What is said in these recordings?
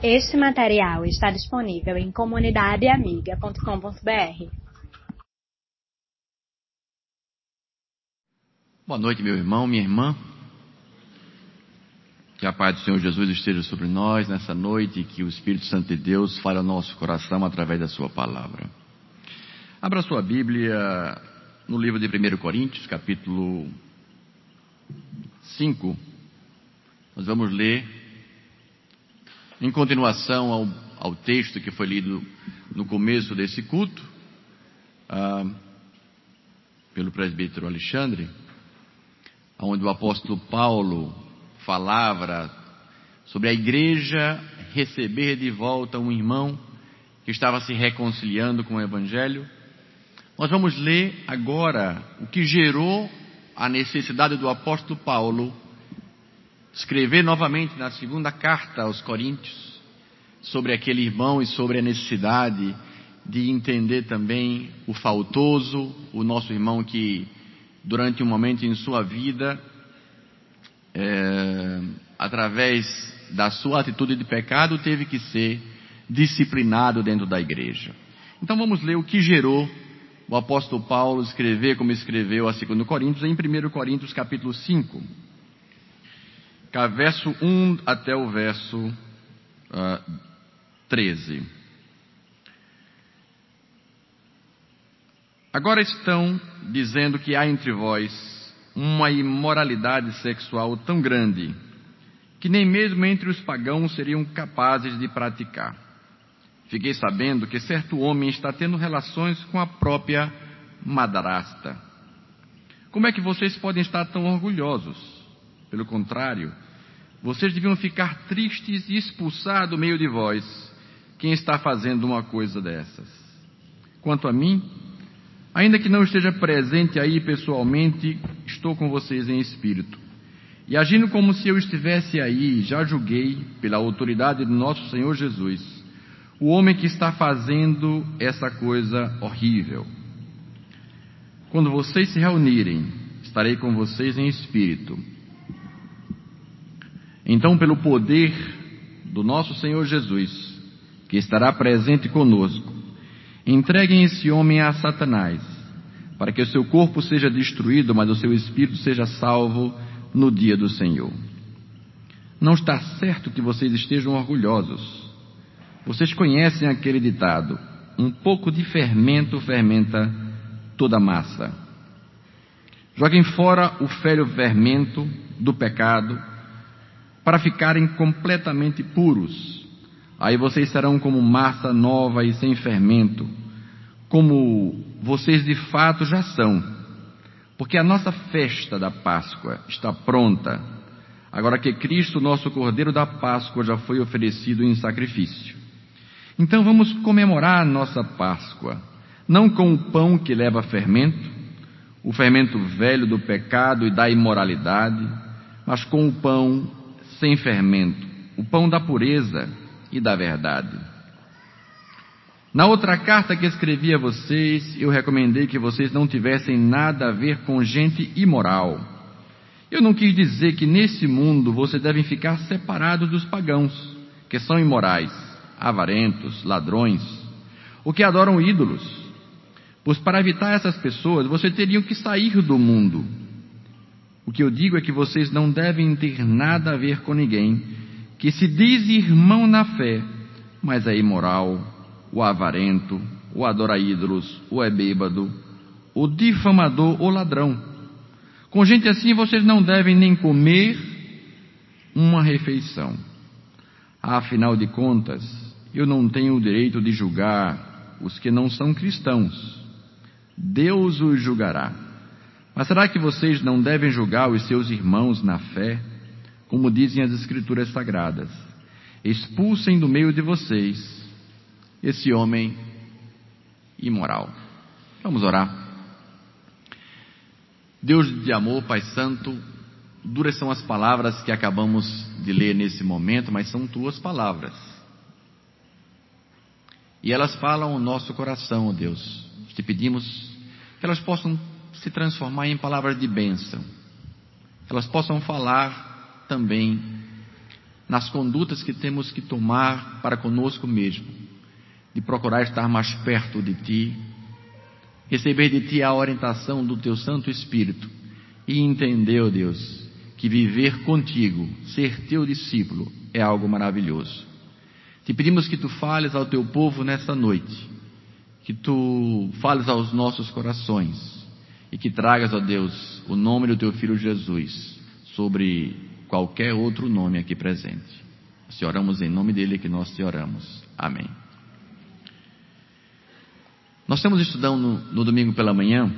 Este material está disponível em comunidadeamiga.com.br. Boa noite, meu irmão, minha irmã. Que a paz do Senhor Jesus esteja sobre nós nessa noite e que o Espírito Santo de Deus fale ao nosso coração através da Sua palavra. Abra sua Bíblia no livro de 1 Coríntios, capítulo 5. Nós vamos ler em continuação ao, ao texto que foi lido no começo desse culto, ah, pelo presbítero Alexandre, onde o apóstolo Paulo falava sobre a igreja receber de volta um irmão que estava se reconciliando com o Evangelho. Nós vamos ler agora o que gerou a necessidade do apóstolo Paulo escrever novamente na segunda carta aos Coríntios sobre aquele irmão e sobre a necessidade de entender também o faltoso, o nosso irmão que durante um momento em sua vida é, através da sua atitude de pecado, teve que ser disciplinado dentro da igreja. Então vamos ler o que gerou o apóstolo Paulo escrever como escreveu a 2 Coríntios, em 1 Coríntios capítulo 5, verso 1 até o verso uh, ah, 13. Agora estão dizendo que há entre vós uma imoralidade sexual tão grande que nem mesmo entre os pagãos seriam capazes de praticar. Fiquei sabendo que certo homem está tendo relações com a própria madrasta. Como é que vocês podem estar tão orgulhosos? Pelo contrário, vocês deviam ficar tristes e expulsar do meio de vós quem está fazendo uma coisa dessas. Quanto a mim, Ainda que não esteja presente aí pessoalmente, estou com vocês em espírito. E agindo como se eu estivesse aí, já julguei, pela autoridade do nosso Senhor Jesus, o homem que está fazendo essa coisa horrível. Quando vocês se reunirem, estarei com vocês em espírito. Então, pelo poder do nosso Senhor Jesus, que estará presente conosco, Entreguem esse homem a Satanás, para que o seu corpo seja destruído, mas o seu espírito seja salvo no dia do Senhor. Não está certo que vocês estejam orgulhosos. Vocês conhecem aquele ditado: um pouco de fermento fermenta toda a massa. Joguem fora o velho fermento do pecado para ficarem completamente puros Aí vocês serão como massa nova e sem fermento, como vocês de fato já são. Porque a nossa festa da Páscoa está pronta, agora que Cristo, nosso Cordeiro da Páscoa, já foi oferecido em sacrifício. Então vamos comemorar a nossa Páscoa, não com o pão que leva fermento, o fermento velho do pecado e da imoralidade, mas com o pão sem fermento, o pão da pureza e da verdade. Na outra carta que escrevi a vocês, eu recomendei que vocês não tivessem nada a ver com gente imoral. Eu não quis dizer que nesse mundo vocês devem ficar separados dos pagãos, que são imorais, avarentos, ladrões, ou que adoram ídolos. Pois para evitar essas pessoas, vocês teriam que sair do mundo. O que eu digo é que vocês não devem ter nada a ver com ninguém que se diz irmão na fé, mas é imoral, o avarento, o adora ídolos, o é bêbado, o difamador ou ladrão. Com gente assim vocês não devem nem comer uma refeição. Afinal de contas, eu não tenho o direito de julgar os que não são cristãos. Deus os julgará. Mas será que vocês não devem julgar os seus irmãos na fé? como dizem as Escrituras Sagradas: expulsem do meio de vocês esse homem imoral. Vamos orar. Deus de amor, Pai Santo, duras são as palavras que acabamos de ler nesse momento, mas são tuas palavras. E elas falam o nosso coração, ó Deus. Te pedimos que elas possam se transformar em palavras de bênção, elas possam falar também nas condutas que temos que tomar para conosco mesmo, de procurar estar mais perto de Ti, receber de Ti a orientação do Teu Santo Espírito e entender, ó Deus, que viver contigo, ser Teu discípulo, é algo maravilhoso. Te pedimos que Tu fales ao Teu povo nessa noite, que Tu fales aos nossos corações e que tragas, ó Deus, o nome do Teu Filho Jesus sobre qualquer outro nome aqui presente. Se oramos em nome dele que nós te oramos. Amém. Nós estamos estudando no, no domingo pela manhã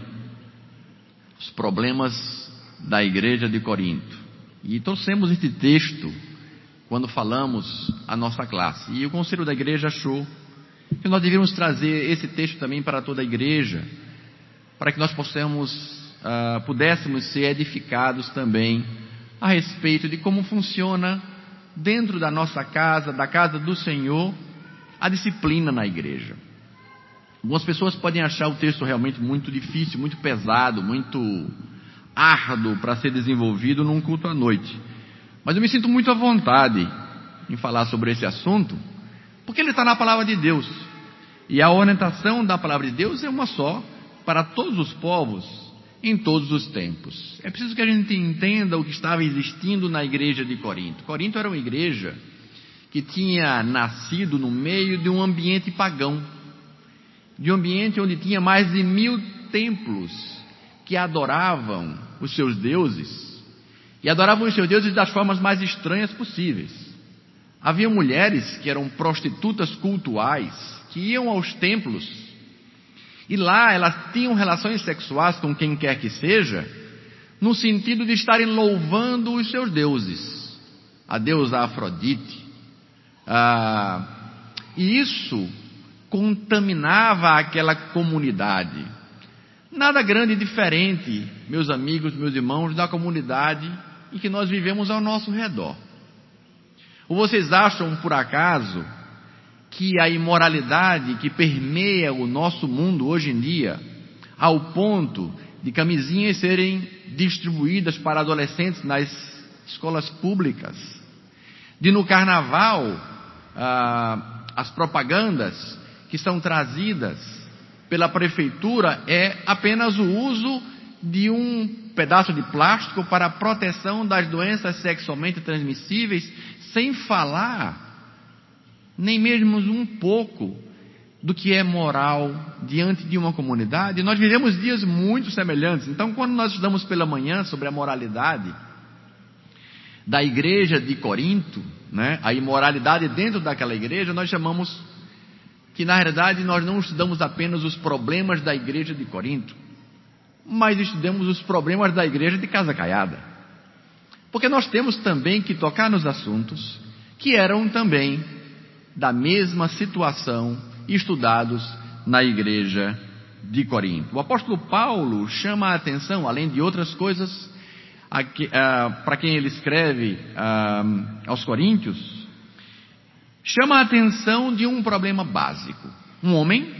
os problemas da igreja de Corinto. E trouxemos este texto quando falamos a nossa classe. E o conselho da igreja achou que nós devíamos trazer esse texto também para toda a igreja, para que nós possamos, uh, pudéssemos ser edificados também a respeito de como funciona dentro da nossa casa, da casa do Senhor, a disciplina na igreja. Algumas pessoas podem achar o texto realmente muito difícil, muito pesado, muito árduo para ser desenvolvido num culto à noite. Mas eu me sinto muito à vontade em falar sobre esse assunto, porque ele está na palavra de Deus. E a orientação da palavra de Deus é uma só para todos os povos, em todos os tempos. É preciso que a gente entenda o que estava existindo na igreja de Corinto. Corinto era uma igreja que tinha nascido no meio de um ambiente pagão, de um ambiente onde tinha mais de mil templos que adoravam os seus deuses e adoravam os seus deuses das formas mais estranhas possíveis. Havia mulheres que eram prostitutas cultuais que iam aos templos e lá elas tinham relações sexuais com quem quer que seja, no sentido de estarem louvando os seus deuses, a deusa Afrodite. Ah, e isso contaminava aquela comunidade. Nada grande diferente, meus amigos, meus irmãos, da comunidade em que nós vivemos ao nosso redor. Ou vocês acham, por acaso, que a imoralidade que permeia o nosso mundo hoje em dia, ao ponto de camisinhas serem distribuídas para adolescentes nas escolas públicas, de no carnaval ah, as propagandas que são trazidas pela prefeitura é apenas o uso de um pedaço de plástico para a proteção das doenças sexualmente transmissíveis, sem falar nem mesmo um pouco do que é moral diante de uma comunidade, nós vivemos dias muito semelhantes. Então, quando nós estudamos pela manhã sobre a moralidade da igreja de Corinto, né, a imoralidade dentro daquela igreja, nós chamamos que na realidade nós não estudamos apenas os problemas da igreja de Corinto, mas estudamos os problemas da igreja de Casa Caiada. Porque nós temos também que tocar nos assuntos que eram também da mesma situação estudados na igreja de Corinto. O apóstolo Paulo chama a atenção, além de outras coisas, para quem ele escreve aos Coríntios, chama a atenção de um problema básico. Um homem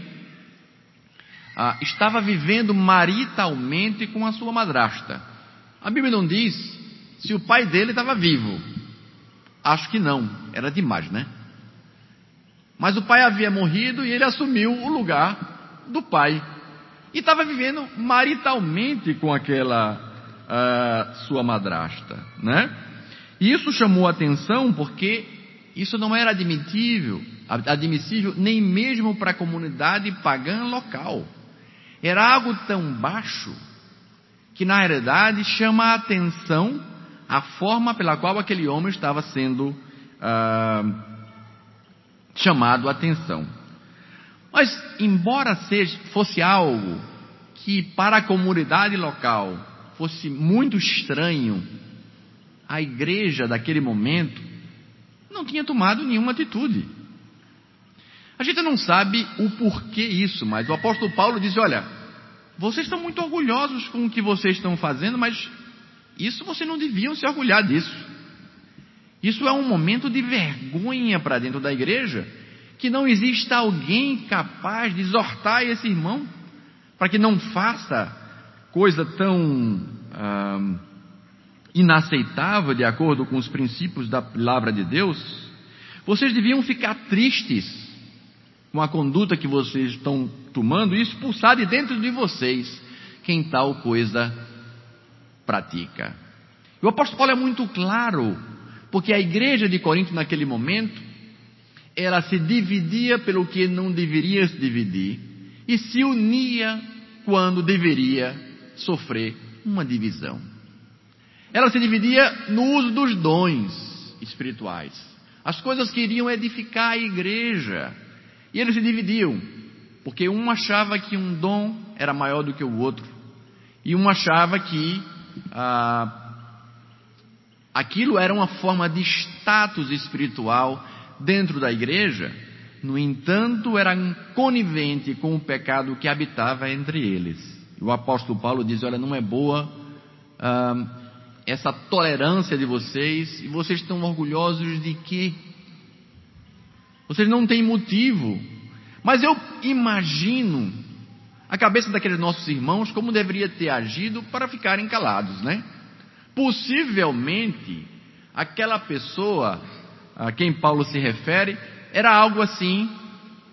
estava vivendo maritalmente com a sua madrasta. A Bíblia não diz se o pai dele estava vivo. Acho que não, era demais, né? Mas o pai havia morrido e ele assumiu o lugar do pai. E estava vivendo maritalmente com aquela uh, sua madrasta, né? E isso chamou atenção porque isso não era admitível, admissível nem mesmo para a comunidade pagã local. Era algo tão baixo que na realidade chama a atenção a forma pela qual aquele homem estava sendo uh, chamado a atenção. Mas, embora seja, fosse algo que para a comunidade local fosse muito estranho, a igreja daquele momento não tinha tomado nenhuma atitude. A gente não sabe o porquê isso, mas o apóstolo Paulo diz: olha, vocês estão muito orgulhosos com o que vocês estão fazendo, mas isso vocês não deviam se orgulhar disso. Isso é um momento de vergonha para dentro da igreja, que não exista alguém capaz de exortar esse irmão para que não faça coisa tão inaceitável de acordo com os princípios da palavra de Deus, vocês deviam ficar tristes com a conduta que vocês estão tomando e expulsar de dentro de vocês quem tal coisa pratica. O apóstolo Paulo é muito claro, porque a igreja de Corinto naquele momento, ela se dividia pelo que não deveria se dividir e se unia quando deveria sofrer uma divisão. Ela se dividia no uso dos dons espirituais, as coisas que iriam edificar a igreja. E eles se dividiam, porque um achava que um dom era maior do que o outro, e um achava que ah, aquilo era uma forma de status espiritual dentro da igreja, no entanto, era conivente com o pecado que habitava entre eles. O apóstolo Paulo diz: Olha, não é boa ah, essa tolerância de vocês, e vocês estão orgulhosos de quê? Vocês não têm motivo. Mas eu imagino a cabeça daqueles nossos irmãos como deveria ter agido para ficarem calados, né? Possivelmente, aquela pessoa a quem Paulo se refere era algo assim,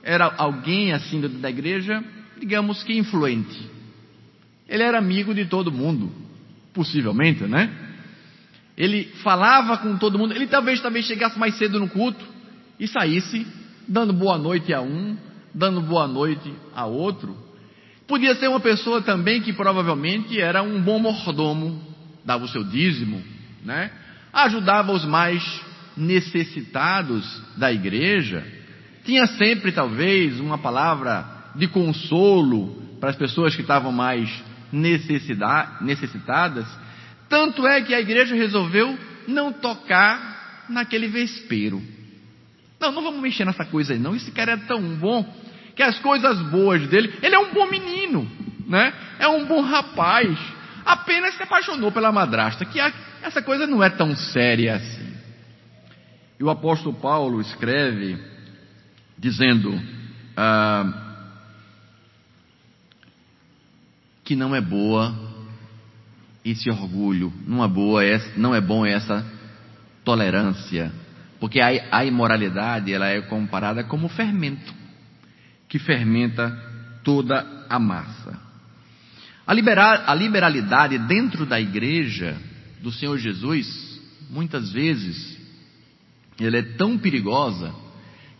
era alguém assim da igreja, digamos que influente. Ele era amigo de todo mundo, possivelmente, né? Ele falava com todo mundo, ele talvez também chegasse mais cedo no culto, e saísse dando boa noite a um, dando boa noite a outro. Podia ser uma pessoa também que provavelmente era um bom mordomo, dava o seu dízimo, né? ajudava os mais necessitados da igreja, tinha sempre talvez uma palavra de consolo para as pessoas que estavam mais necessitadas. Tanto é que a igreja resolveu não tocar naquele vespeiro. Não, não vamos mexer nessa coisa aí, não. Esse cara é tão bom que as coisas boas dele, ele é um bom menino, né? É um bom rapaz. Apenas se apaixonou pela madrasta, que essa coisa não é tão séria assim. E o apóstolo Paulo escreve dizendo ah, que não é boa esse orgulho, não é boa, não é bom essa tolerância porque a, a imoralidade ela é comparada como fermento que fermenta toda a massa. A, a liberalidade dentro da igreja do Senhor Jesus, muitas vezes, ela é tão perigosa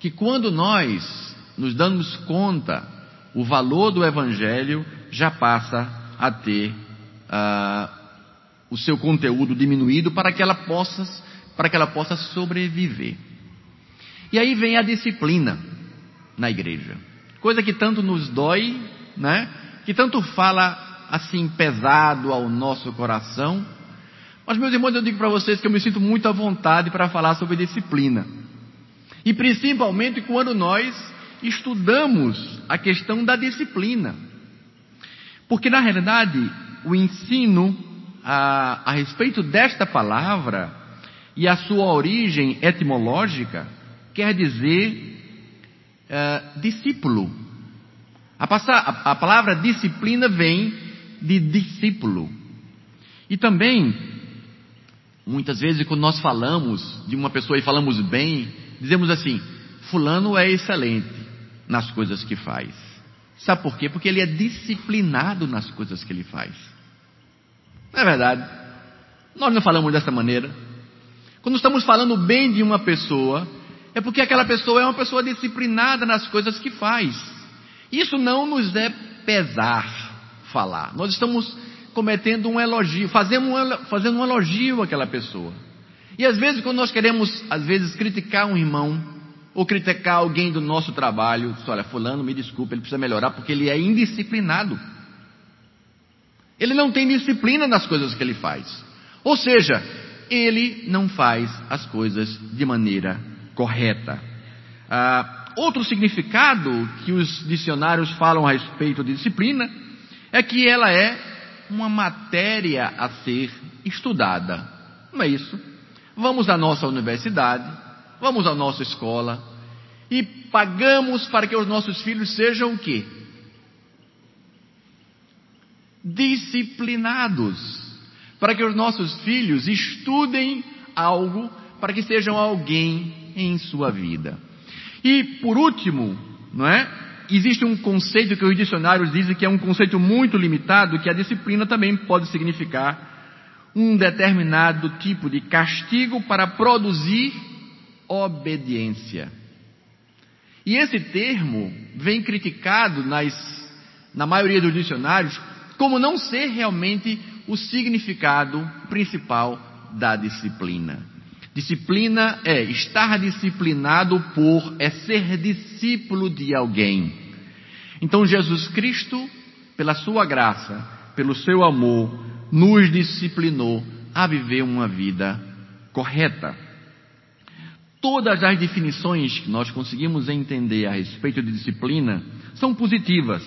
que quando nós nos damos conta o valor do Evangelho já passa a ter uh, o seu conteúdo diminuído para que ela possa para que ela possa sobreviver. E aí vem a disciplina na igreja, coisa que tanto nos dói, né? Que tanto fala assim pesado ao nosso coração. Mas meus irmãos, eu digo para vocês que eu me sinto muito à vontade para falar sobre disciplina. E principalmente quando nós estudamos a questão da disciplina. Porque na realidade, o ensino a, a respeito desta palavra e a sua origem etimológica quer dizer uh, discípulo. A, passar, a, a palavra disciplina vem de discípulo. E também, muitas vezes, quando nós falamos de uma pessoa e falamos bem, dizemos assim: Fulano é excelente nas coisas que faz. Sabe por quê? Porque ele é disciplinado nas coisas que ele faz. Não é verdade? Nós não falamos dessa maneira. Quando estamos falando bem de uma pessoa, é porque aquela pessoa é uma pessoa disciplinada nas coisas que faz. Isso não nos é pesar falar. Nós estamos cometendo um elogio, fazendo um, fazendo um elogio àquela pessoa. E às vezes, quando nós queremos, às vezes, criticar um irmão, ou criticar alguém do nosso trabalho, diz, olha, fulano, me desculpe, ele precisa melhorar porque ele é indisciplinado. Ele não tem disciplina nas coisas que ele faz. Ou seja, ele não faz as coisas de maneira correta. Ah, outro significado que os dicionários falam a respeito de disciplina é que ela é uma matéria a ser estudada. Não é isso? Vamos à nossa universidade, vamos à nossa escola e pagamos para que os nossos filhos sejam o quê? Disciplinados para que os nossos filhos estudem algo, para que sejam alguém em sua vida. E por último, não é? Existe um conceito que os dicionários dizem que é um conceito muito limitado, que a disciplina também pode significar um determinado tipo de castigo para produzir obediência. E esse termo vem criticado nas, na maioria dos dicionários como não ser realmente o significado principal da disciplina. Disciplina é estar disciplinado por, é ser discípulo de alguém. Então Jesus Cristo, pela sua graça, pelo seu amor, nos disciplinou a viver uma vida correta. Todas as definições que nós conseguimos entender a respeito de disciplina são positivas.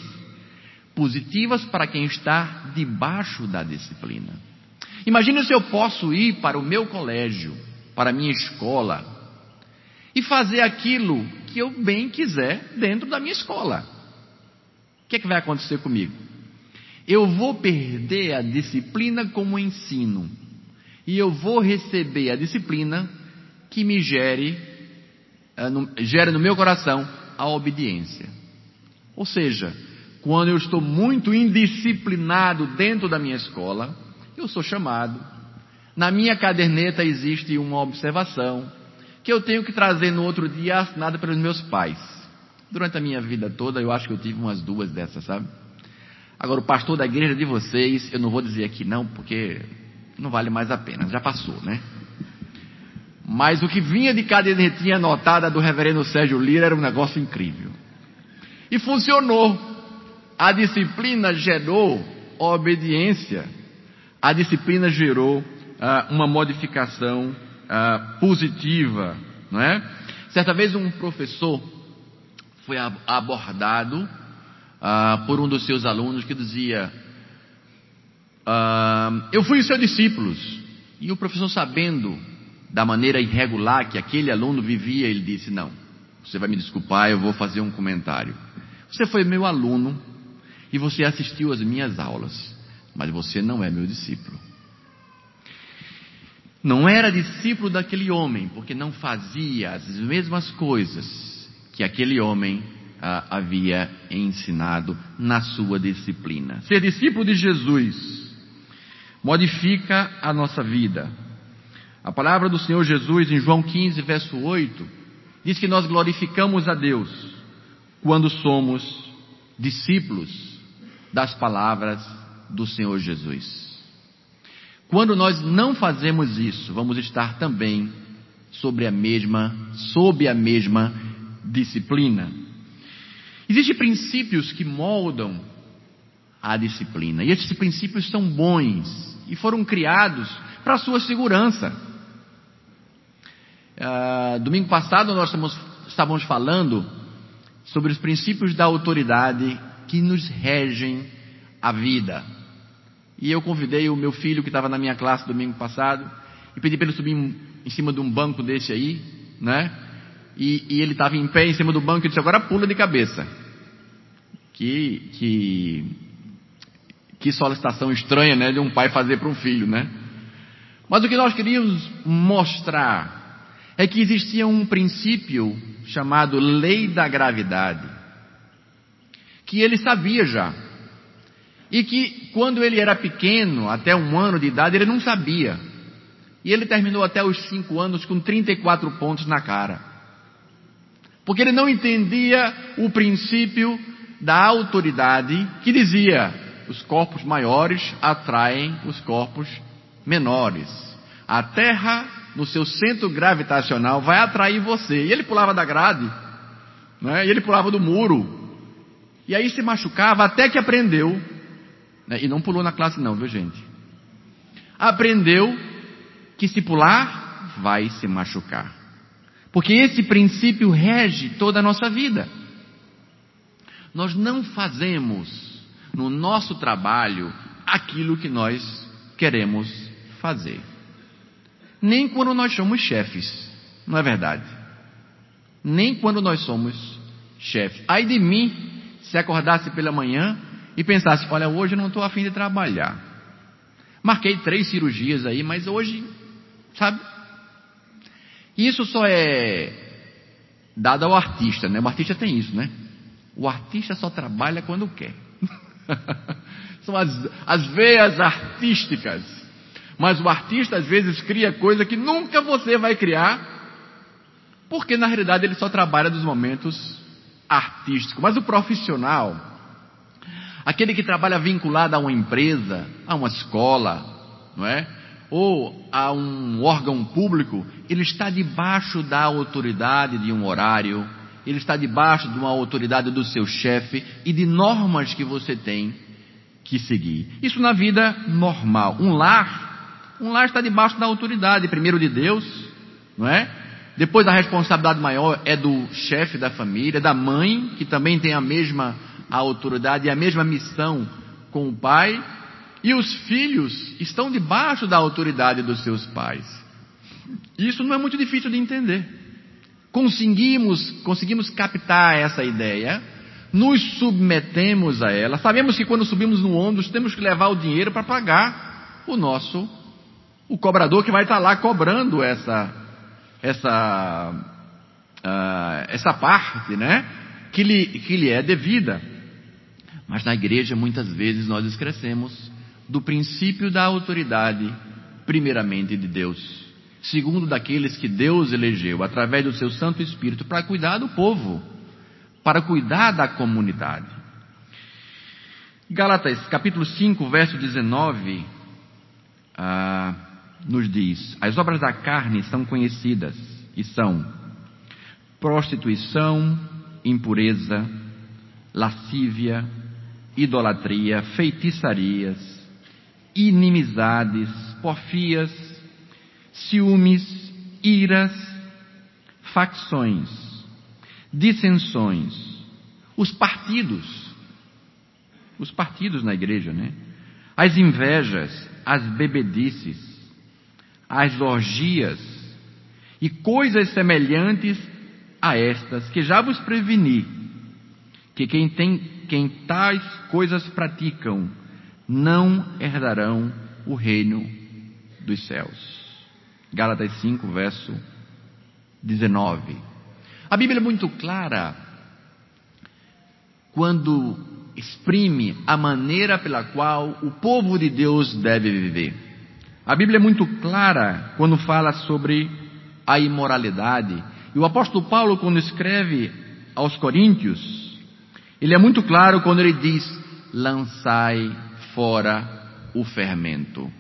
Positivas para quem está debaixo da disciplina. Imagine se eu posso ir para o meu colégio, para a minha escola, e fazer aquilo que eu bem quiser dentro da minha escola. O que, é que vai acontecer comigo? Eu vou perder a disciplina como ensino, e eu vou receber a disciplina que me gere, uh, gere no meu coração a obediência. Ou seja, quando eu estou muito indisciplinado dentro da minha escola, eu sou chamado. Na minha caderneta existe uma observação que eu tenho que trazer no outro dia assinada pelos meus pais. Durante a minha vida toda, eu acho que eu tive umas duas dessas, sabe? Agora, o pastor da igreja de vocês, eu não vou dizer aqui não, porque não vale mais a pena, já passou, né? Mas o que vinha de cadernetinha anotada do reverendo Sérgio Lira era um negócio incrível. E funcionou. A disciplina gerou obediência. A disciplina gerou ah, uma modificação ah, positiva, não é? Certa vez um professor foi abordado ah, por um dos seus alunos que dizia: ah, Eu fui seu discípulo. E o professor, sabendo da maneira irregular que aquele aluno vivia, ele disse: Não, você vai me desculpar, eu vou fazer um comentário. Você foi meu aluno e você assistiu às minhas aulas, mas você não é meu discípulo. Não era discípulo daquele homem, porque não fazia as mesmas coisas que aquele homem ah, havia ensinado na sua disciplina. Ser discípulo de Jesus modifica a nossa vida, a palavra do Senhor Jesus em João 15, verso 8, diz que nós glorificamos a Deus quando somos discípulos das palavras do Senhor Jesus. Quando nós não fazemos isso, vamos estar também sobre a mesma, sob a mesma disciplina. Existem princípios que moldam a disciplina, e esses princípios são bons e foram criados para a sua segurança. Uh, domingo passado nós estamos, estávamos falando sobre os princípios da autoridade que nos regem a vida. E eu convidei o meu filho que estava na minha classe domingo passado e pedi para ele subir em cima de um banco desse aí, né? E, e ele estava em pé em cima do banco e disse: agora pula de cabeça. Que que que solicitação estranha, né, de um pai fazer para um filho, né? Mas o que nós queríamos mostrar é que existia um princípio chamado lei da gravidade, que ele sabia já. E que quando ele era pequeno, até um ano de idade, ele não sabia. E ele terminou até os cinco anos com 34 pontos na cara. Porque ele não entendia o princípio da autoridade que dizia: os corpos maiores atraem os corpos menores. A terra no seu centro gravitacional vai atrair você. E ele pulava da grade, né? e ele pulava do muro, e aí se machucava até que aprendeu, né? e não pulou na classe não, viu gente? Aprendeu que se pular, vai se machucar. Porque esse princípio rege toda a nossa vida. Nós não fazemos no nosso trabalho aquilo que nós queremos fazer nem quando nós somos chefes, não é verdade? Nem quando nós somos chefes. Ai de mim se acordasse pela manhã e pensasse: olha, hoje eu não estou afim de trabalhar. Marquei três cirurgias aí, mas hoje, sabe? Isso só é dado ao artista, né? O artista tem isso, né? O artista só trabalha quando quer. São as, as veias artísticas. Mas o artista às vezes cria coisa que nunca você vai criar, porque na realidade ele só trabalha nos momentos artísticos. Mas o profissional, aquele que trabalha vinculado a uma empresa, a uma escola, não é? Ou a um órgão público, ele está debaixo da autoridade de um horário, ele está debaixo de uma autoridade do seu chefe e de normas que você tem que seguir. Isso na vida normal. Um lar, um lar está debaixo da autoridade, primeiro de Deus, não é? Depois a responsabilidade maior é do chefe da família, da mãe, que também tem a mesma autoridade e a mesma missão com o pai, e os filhos estão debaixo da autoridade dos seus pais. Isso não é muito difícil de entender. Conseguimos, conseguimos captar essa ideia nos submetemos a ela. Sabemos que quando subimos no ônibus temos que levar o dinheiro para pagar o nosso, o cobrador que vai estar lá cobrando essa, essa, uh, essa parte, né? Que lhe, que lhe é devida. Mas na igreja muitas vezes nós esquecemos do princípio da autoridade, primeiramente de Deus, segundo daqueles que Deus elegeu através do seu Santo Espírito para cuidar do povo para cuidar da comunidade. Gálatas capítulo 5, verso 19, ah, nos diz: As obras da carne são conhecidas e são prostituição, impureza, lascívia, idolatria, feitiçarias, inimizades, porfias, ciúmes, iras, facções dissensões, os partidos, os partidos na igreja, né? As invejas, as bebedices, as orgias e coisas semelhantes a estas, que já vos preveni, que quem tem, quem tais coisas praticam, não herdarão o reino dos céus. Gálatas 5, verso 19. A Bíblia é muito clara quando exprime a maneira pela qual o povo de Deus deve viver. A Bíblia é muito clara quando fala sobre a imoralidade. E o apóstolo Paulo, quando escreve aos Coríntios, ele é muito claro quando ele diz: lançai fora o fermento.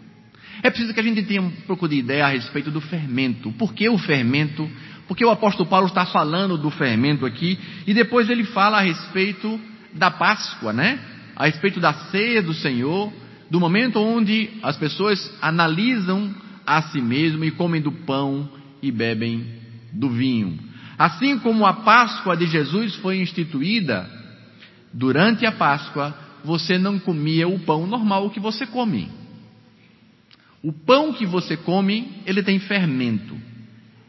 É preciso que a gente tenha um pouco de ideia a respeito do fermento. Por que o fermento porque o apóstolo Paulo está falando do fermento aqui, e depois ele fala a respeito da Páscoa, né? A respeito da ceia do Senhor, do momento onde as pessoas analisam a si mesmo e comem do pão e bebem do vinho. Assim como a Páscoa de Jesus foi instituída, durante a Páscoa você não comia o pão normal que você come. O pão que você come, ele tem fermento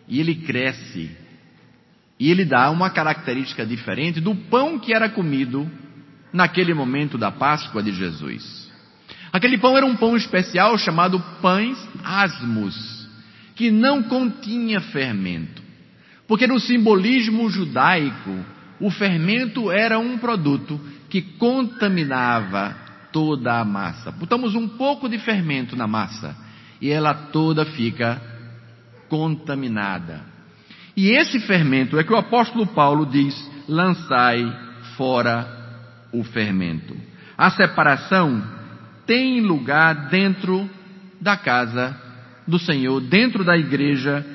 e ele cresce. E ele dá uma característica diferente do pão que era comido naquele momento da Páscoa de Jesus. Aquele pão era um pão especial chamado pães asmos, que não continha fermento. Porque no simbolismo judaico, o fermento era um produto que contaminava toda a massa. Botamos um pouco de fermento na massa e ela toda fica contaminada. E esse fermento é que o apóstolo Paulo diz: lançai fora o fermento. A separação tem lugar dentro da casa do Senhor, dentro da igreja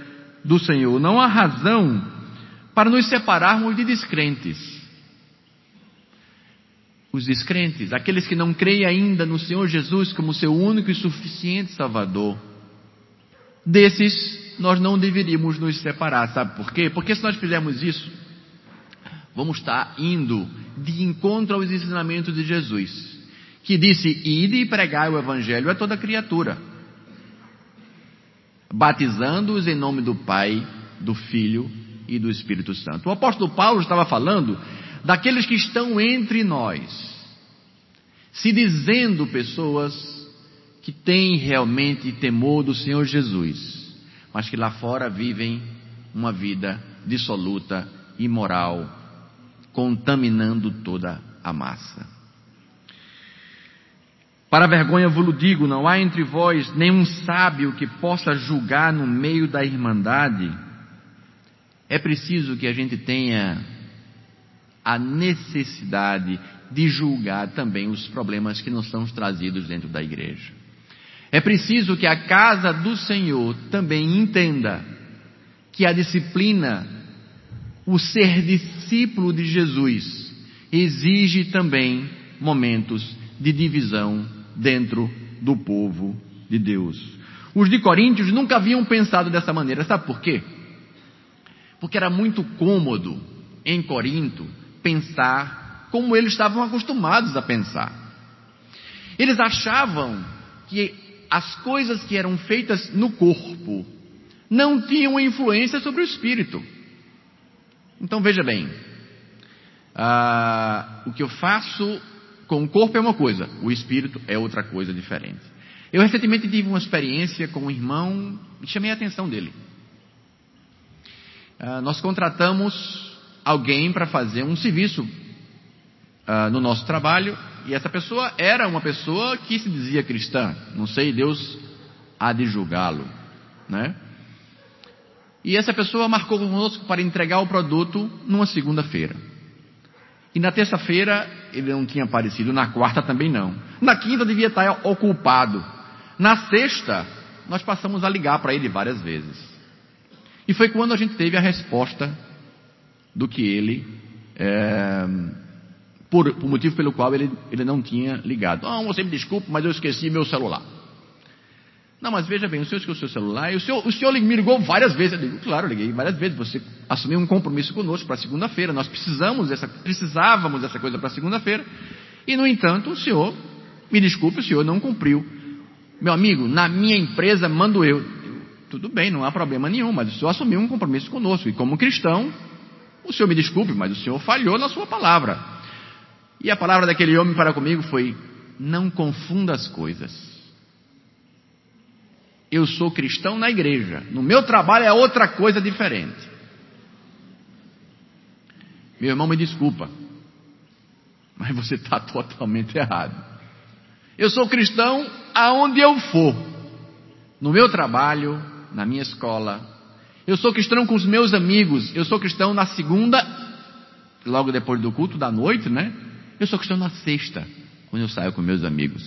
do Senhor. Não há razão para nos separarmos de descrentes. Os descrentes, aqueles que não creem ainda no Senhor Jesus como seu único e suficiente Salvador, desses nós não deveríamos nos separar, sabe por quê? Porque se nós fizermos isso, vamos estar indo de encontro aos ensinamentos de Jesus, que disse: Ide e pregai o Evangelho a toda criatura, batizando-os em nome do Pai, do Filho e do Espírito Santo. O apóstolo Paulo estava falando daqueles que estão entre nós, se dizendo pessoas que têm realmente temor do Senhor Jesus, mas que lá fora vivem uma vida dissoluta, imoral, contaminando toda a massa. Para vergonha vos digo, não há entre vós nenhum sábio que possa julgar no meio da irmandade. É preciso que a gente tenha a necessidade de julgar também os problemas que nos são trazidos dentro da igreja. É preciso que a casa do Senhor também entenda que a disciplina, o ser discípulo de Jesus, exige também momentos de divisão dentro do povo de Deus. Os de Coríntios nunca haviam pensado dessa maneira, sabe por quê? Porque era muito cômodo em Corinto pensar como eles estavam acostumados a pensar. Eles achavam que as coisas que eram feitas no corpo não tinham influência sobre o espírito. Então veja bem, ah, o que eu faço com o corpo é uma coisa, o espírito é outra coisa diferente. Eu recentemente tive uma experiência com um irmão e chamei a atenção dele. Ah, nós contratamos alguém para fazer um serviço uh, no nosso trabalho e essa pessoa era uma pessoa que se dizia cristã. Não sei, Deus há de julgá-lo, né? E essa pessoa marcou conosco para entregar o produto numa segunda-feira. E na terça-feira ele não tinha aparecido, na quarta também não. Na quinta devia estar ocupado. Na sexta, nós passamos a ligar para ele várias vezes. E foi quando a gente teve a resposta do que ele, é, por, por, motivo pelo qual ele, ele não tinha ligado. Ah, você me desculpe, mas eu esqueci meu celular. Não, mas veja bem, o senhor esqueceu o celular, e o senhor, o senhor me ligou várias vezes. Eu digo, claro, liguei várias vezes. Você assumiu um compromisso conosco para segunda-feira. Nós precisamos dessa, precisávamos dessa coisa para segunda-feira. E, no entanto, o senhor, me desculpe, o senhor não cumpriu. Meu amigo, na minha empresa mando eu. Tudo bem, não há problema nenhum, mas o senhor assumiu um compromisso conosco. E como cristão, o senhor me desculpe, mas o senhor falhou na sua palavra. E a palavra daquele homem para comigo foi: não confunda as coisas. Eu sou cristão na igreja, no meu trabalho é outra coisa diferente. Meu irmão, me desculpa, mas você está totalmente errado. Eu sou cristão aonde eu for, no meu trabalho, na minha escola, eu sou cristão com os meus amigos. Eu sou cristão na segunda, logo depois do culto da noite, né? Eu sou cristão na sexta, quando eu saio com meus amigos.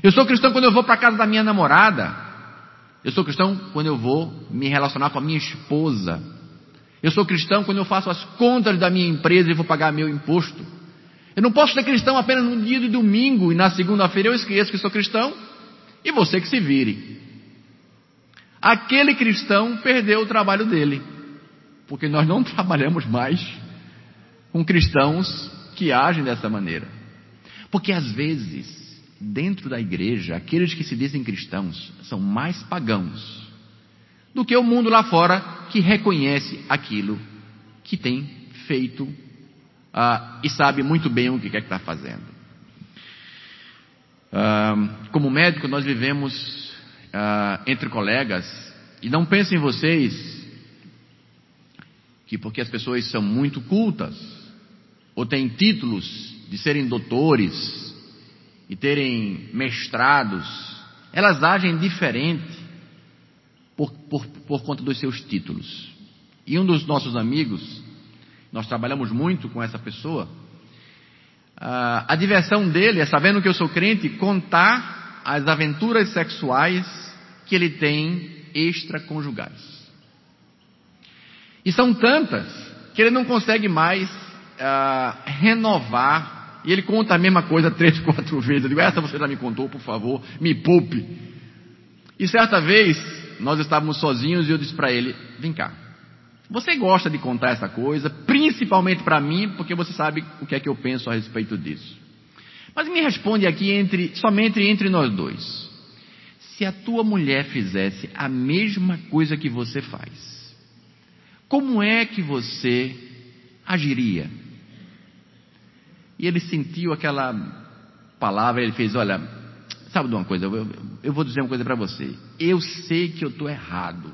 Eu sou cristão quando eu vou para casa da minha namorada. Eu sou cristão quando eu vou me relacionar com a minha esposa. Eu sou cristão quando eu faço as contas da minha empresa e vou pagar meu imposto. Eu não posso ser cristão apenas no dia de domingo e na segunda-feira eu esqueço que sou cristão e você que se vire aquele cristão perdeu o trabalho dele. Porque nós não trabalhamos mais com cristãos que agem dessa maneira. Porque às vezes, dentro da igreja, aqueles que se dizem cristãos são mais pagãos do que o mundo lá fora que reconhece aquilo que tem feito uh, e sabe muito bem o que quer que está fazendo. Uh, como médico, nós vivemos ah, entre colegas, e não pensem vocês que porque as pessoas são muito cultas, ou têm títulos de serem doutores e terem mestrados, elas agem diferente por, por, por conta dos seus títulos. E um dos nossos amigos, nós trabalhamos muito com essa pessoa, ah, a diversão dele é, sabendo que eu sou crente, contar as aventuras sexuais que ele tem extraconjugais. E são tantas que ele não consegue mais uh, renovar. E ele conta a mesma coisa três, quatro vezes. Eu digo, essa você já me contou, por favor, me poupe. E certa vez, nós estávamos sozinhos e eu disse para ele: vem cá, você gosta de contar essa coisa, principalmente para mim, porque você sabe o que é que eu penso a respeito disso. Mas me responde aqui entre, somente entre nós dois se a tua mulher fizesse a mesma coisa que você faz, como é que você agiria? E ele sentiu aquela palavra, ele fez: Olha, Sabe de uma coisa? Eu, eu vou dizer uma coisa para você. Eu sei que eu estou errado,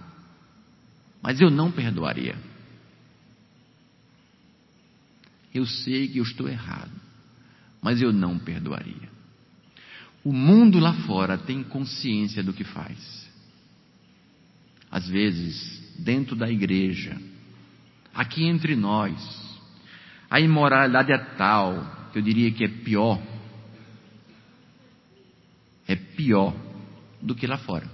mas eu não perdoaria. Eu sei que eu estou errado, mas eu não perdoaria. O mundo lá fora tem consciência do que faz. Às vezes, dentro da igreja, aqui entre nós, a imoralidade é tal, que eu diria que é pior. É pior do que lá fora.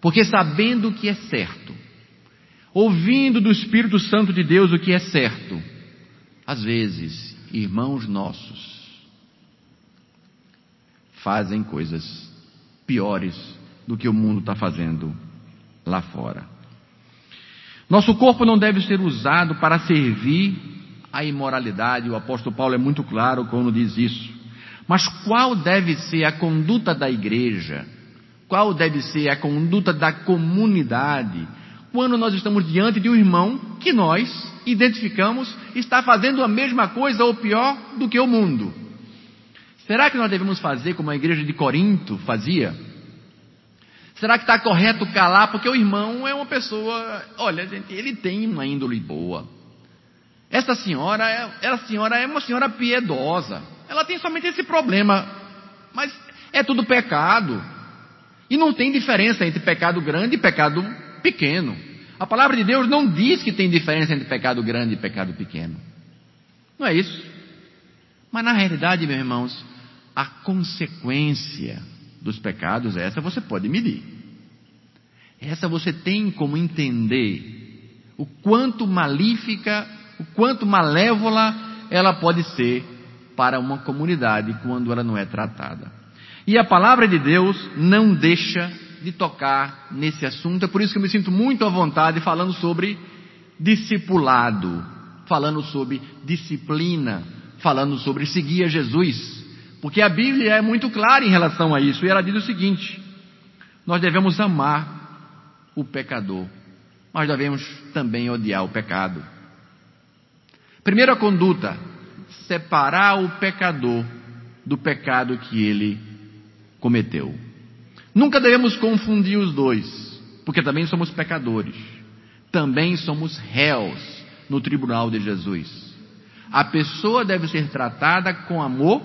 Porque sabendo o que é certo, ouvindo do Espírito Santo de Deus o que é certo, às vezes, irmãos nossos fazem coisas piores do que o mundo está fazendo lá fora. Nosso corpo não deve ser usado para servir à imoralidade, o apóstolo Paulo é muito claro quando diz isso. Mas qual deve ser a conduta da igreja? Qual deve ser a conduta da comunidade quando nós estamos diante de um irmão que nós identificamos está fazendo a mesma coisa ou pior do que o mundo? Será que nós devemos fazer como a igreja de Corinto fazia? Será que está correto calar? Porque o irmão é uma pessoa, olha, gente, ele tem uma índole boa. Essa senhora, é, essa senhora é uma senhora piedosa. Ela tem somente esse problema, mas é tudo pecado. E não tem diferença entre pecado grande e pecado pequeno. A palavra de Deus não diz que tem diferença entre pecado grande e pecado pequeno. Não é isso. Mas na realidade, meus irmãos, a consequência dos pecados, essa você pode medir. Essa você tem como entender o quanto malífica, o quanto malévola ela pode ser para uma comunidade quando ela não é tratada. E a palavra de Deus não deixa de tocar nesse assunto, é por isso que eu me sinto muito à vontade falando sobre discipulado, falando sobre disciplina, falando sobre seguir a Jesus. Porque a Bíblia é muito clara em relação a isso, e ela diz o seguinte: nós devemos amar o pecador, mas devemos também odiar o pecado. Primeira conduta: separar o pecador do pecado que ele cometeu. Nunca devemos confundir os dois, porque também somos pecadores, também somos réus no tribunal de Jesus. A pessoa deve ser tratada com amor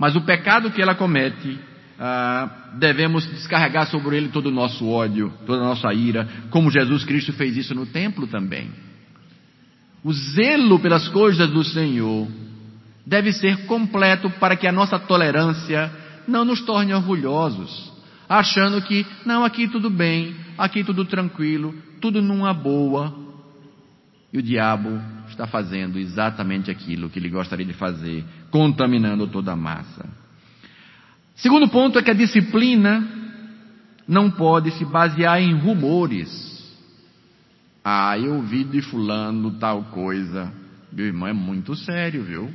mas o pecado que ela comete, ah, devemos descarregar sobre ele todo o nosso ódio, toda a nossa ira, como Jesus Cristo fez isso no templo também. O zelo pelas coisas do Senhor deve ser completo para que a nossa tolerância não nos torne orgulhosos, achando que, não, aqui tudo bem, aqui tudo tranquilo, tudo numa boa. E o diabo está fazendo exatamente aquilo que ele gostaria de fazer, contaminando toda a massa. Segundo ponto é que a disciplina não pode se basear em rumores. Ah, eu ouvi de fulano tal coisa. Meu irmão é muito sério, viu?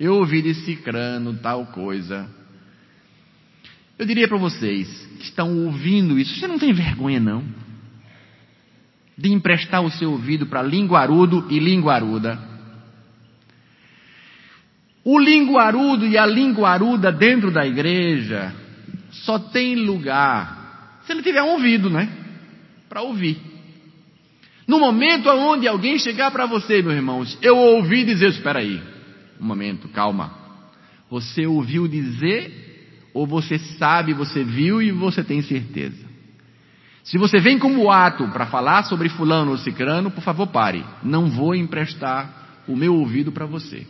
Eu ouvi de cicrano tal coisa. Eu diria para vocês que estão ouvindo isso, você não tem vergonha não? de emprestar o seu ouvido para linguarudo e linguaruda. O linguarudo e a linguaruda dentro da igreja só tem lugar se ele tiver um ouvido, né? Para ouvir. No momento onde alguém chegar para você, meus irmãos, eu ouvi dizer, espera aí, um momento, calma. Você ouviu dizer ou você sabe, você viu e você tem certeza? Se você vem como ato para falar sobre fulano ou cicrano, por favor pare. Não vou emprestar o meu ouvido para você.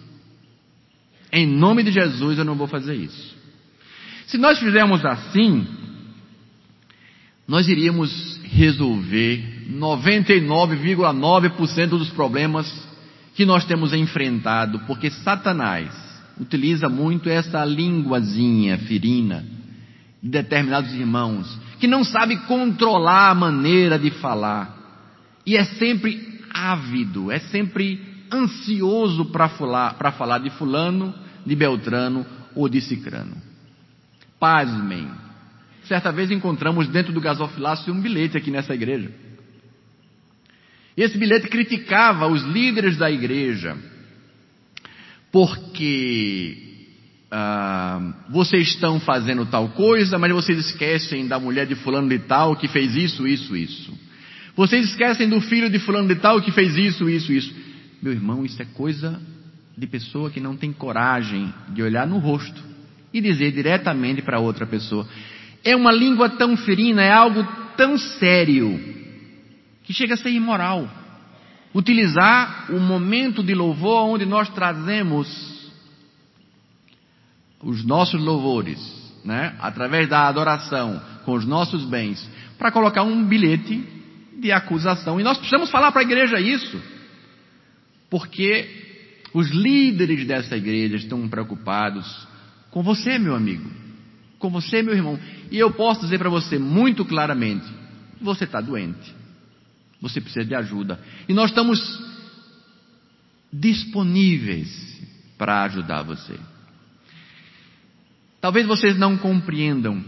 Em nome de Jesus eu não vou fazer isso. Se nós fizermos assim, nós iríamos resolver 99,9% dos problemas que nós temos enfrentado, porque Satanás utiliza muito essa linguazinha ferina de determinados irmãos que não sabe controlar a maneira de falar e é sempre ávido, é sempre ansioso para falar, falar de fulano, de Beltrano ou de Cicrano. Pasmem. Certa vez encontramos dentro do gasofilácio um bilhete aqui nessa igreja. Esse bilhete criticava os líderes da igreja, porque ah, vocês estão fazendo tal coisa, mas vocês esquecem da mulher de fulano de tal que fez isso, isso, isso. Vocês esquecem do filho de fulano de tal que fez isso, isso, isso. Meu irmão, isso é coisa de pessoa que não tem coragem de olhar no rosto e dizer diretamente para outra pessoa. É uma língua tão ferina, é algo tão sério que chega a ser imoral. Utilizar o momento de louvor onde nós trazemos os nossos louvores, né, através da adoração, com os nossos bens, para colocar um bilhete de acusação. E nós precisamos falar para a igreja isso, porque os líderes dessa igreja estão preocupados com você, meu amigo, com você, meu irmão. E eu posso dizer para você muito claramente: você está doente, você precisa de ajuda. E nós estamos disponíveis para ajudar você. Talvez vocês não compreendam.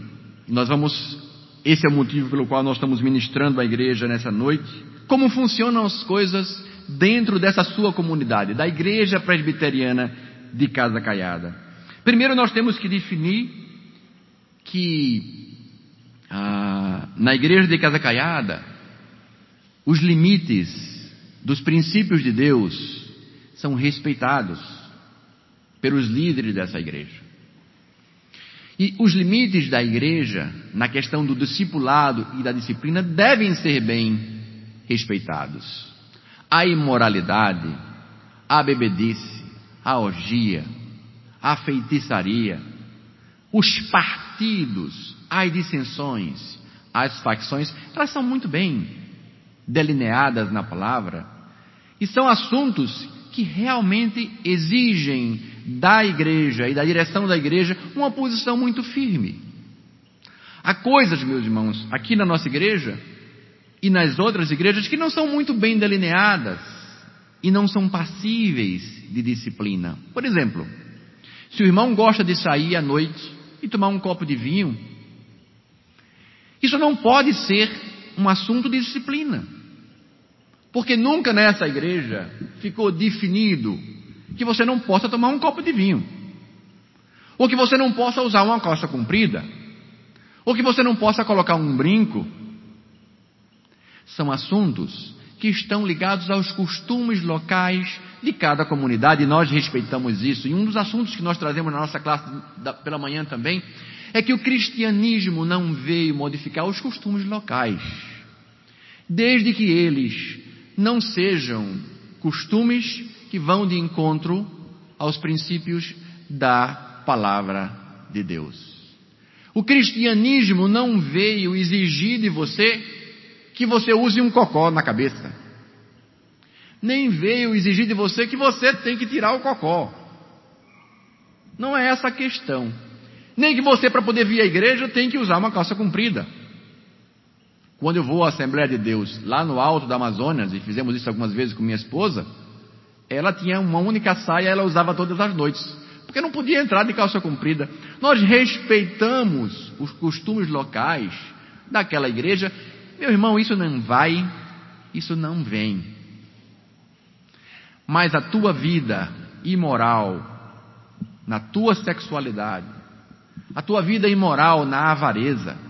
Nós vamos, esse é o motivo pelo qual nós estamos ministrando a igreja nessa noite. Como funcionam as coisas dentro dessa sua comunidade, da igreja presbiteriana de Casa Caiada. Primeiro nós temos que definir que ah, na igreja de Casa Caiada os limites dos princípios de Deus são respeitados pelos líderes dessa igreja. E os limites da igreja, na questão do discipulado e da disciplina, devem ser bem respeitados. A imoralidade, a bebedice, a orgia, a feitiçaria, os partidos, as dissensões, as facções, elas são muito bem delineadas na palavra e são assuntos que realmente exigem da igreja e da direção da igreja uma posição muito firme. Há coisas, meus irmãos, aqui na nossa igreja e nas outras igrejas que não são muito bem delineadas e não são passíveis de disciplina. Por exemplo, se o irmão gosta de sair à noite e tomar um copo de vinho, isso não pode ser um assunto de disciplina. Porque nunca nessa igreja ficou definido que você não possa tomar um copo de vinho, ou que você não possa usar uma calça comprida, ou que você não possa colocar um brinco. São assuntos que estão ligados aos costumes locais de cada comunidade, e nós respeitamos isso. E um dos assuntos que nós trazemos na nossa classe da, pela manhã também é que o cristianismo não veio modificar os costumes locais, desde que eles não sejam costumes que vão de encontro aos princípios da palavra de Deus. O cristianismo não veio exigir de você que você use um cocó na cabeça. Nem veio exigir de você que você tem que tirar o cocó. Não é essa a questão. Nem que você, para poder vir à igreja, tem que usar uma calça comprida. Quando eu vou à Assembleia de Deus, lá no alto da Amazonas, e fizemos isso algumas vezes com minha esposa, ela tinha uma única saia, ela usava todas as noites, porque não podia entrar de calça comprida. Nós respeitamos os costumes locais daquela igreja. Meu irmão, isso não vai, isso não vem. Mas a tua vida imoral, na tua sexualidade, a tua vida imoral na avareza,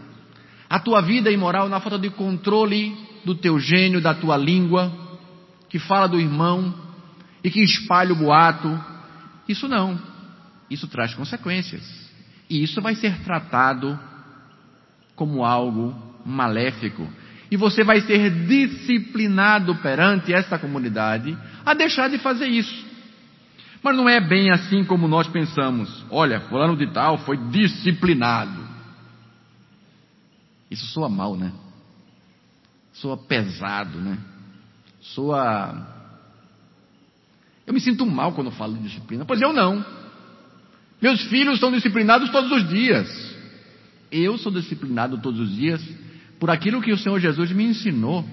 a tua vida imoral na falta de controle do teu gênio, da tua língua, que fala do irmão e que espalha o boato. Isso não. Isso traz consequências. E isso vai ser tratado como algo maléfico. E você vai ser disciplinado perante esta comunidade a deixar de fazer isso. Mas não é bem assim como nós pensamos. Olha, fulano de tal foi disciplinado. Isso soa mal, né? Soa pesado, né? Soa. Eu me sinto mal quando falo de disciplina. Pois eu não. Meus filhos são disciplinados todos os dias. Eu sou disciplinado todos os dias por aquilo que o Senhor Jesus me ensinou.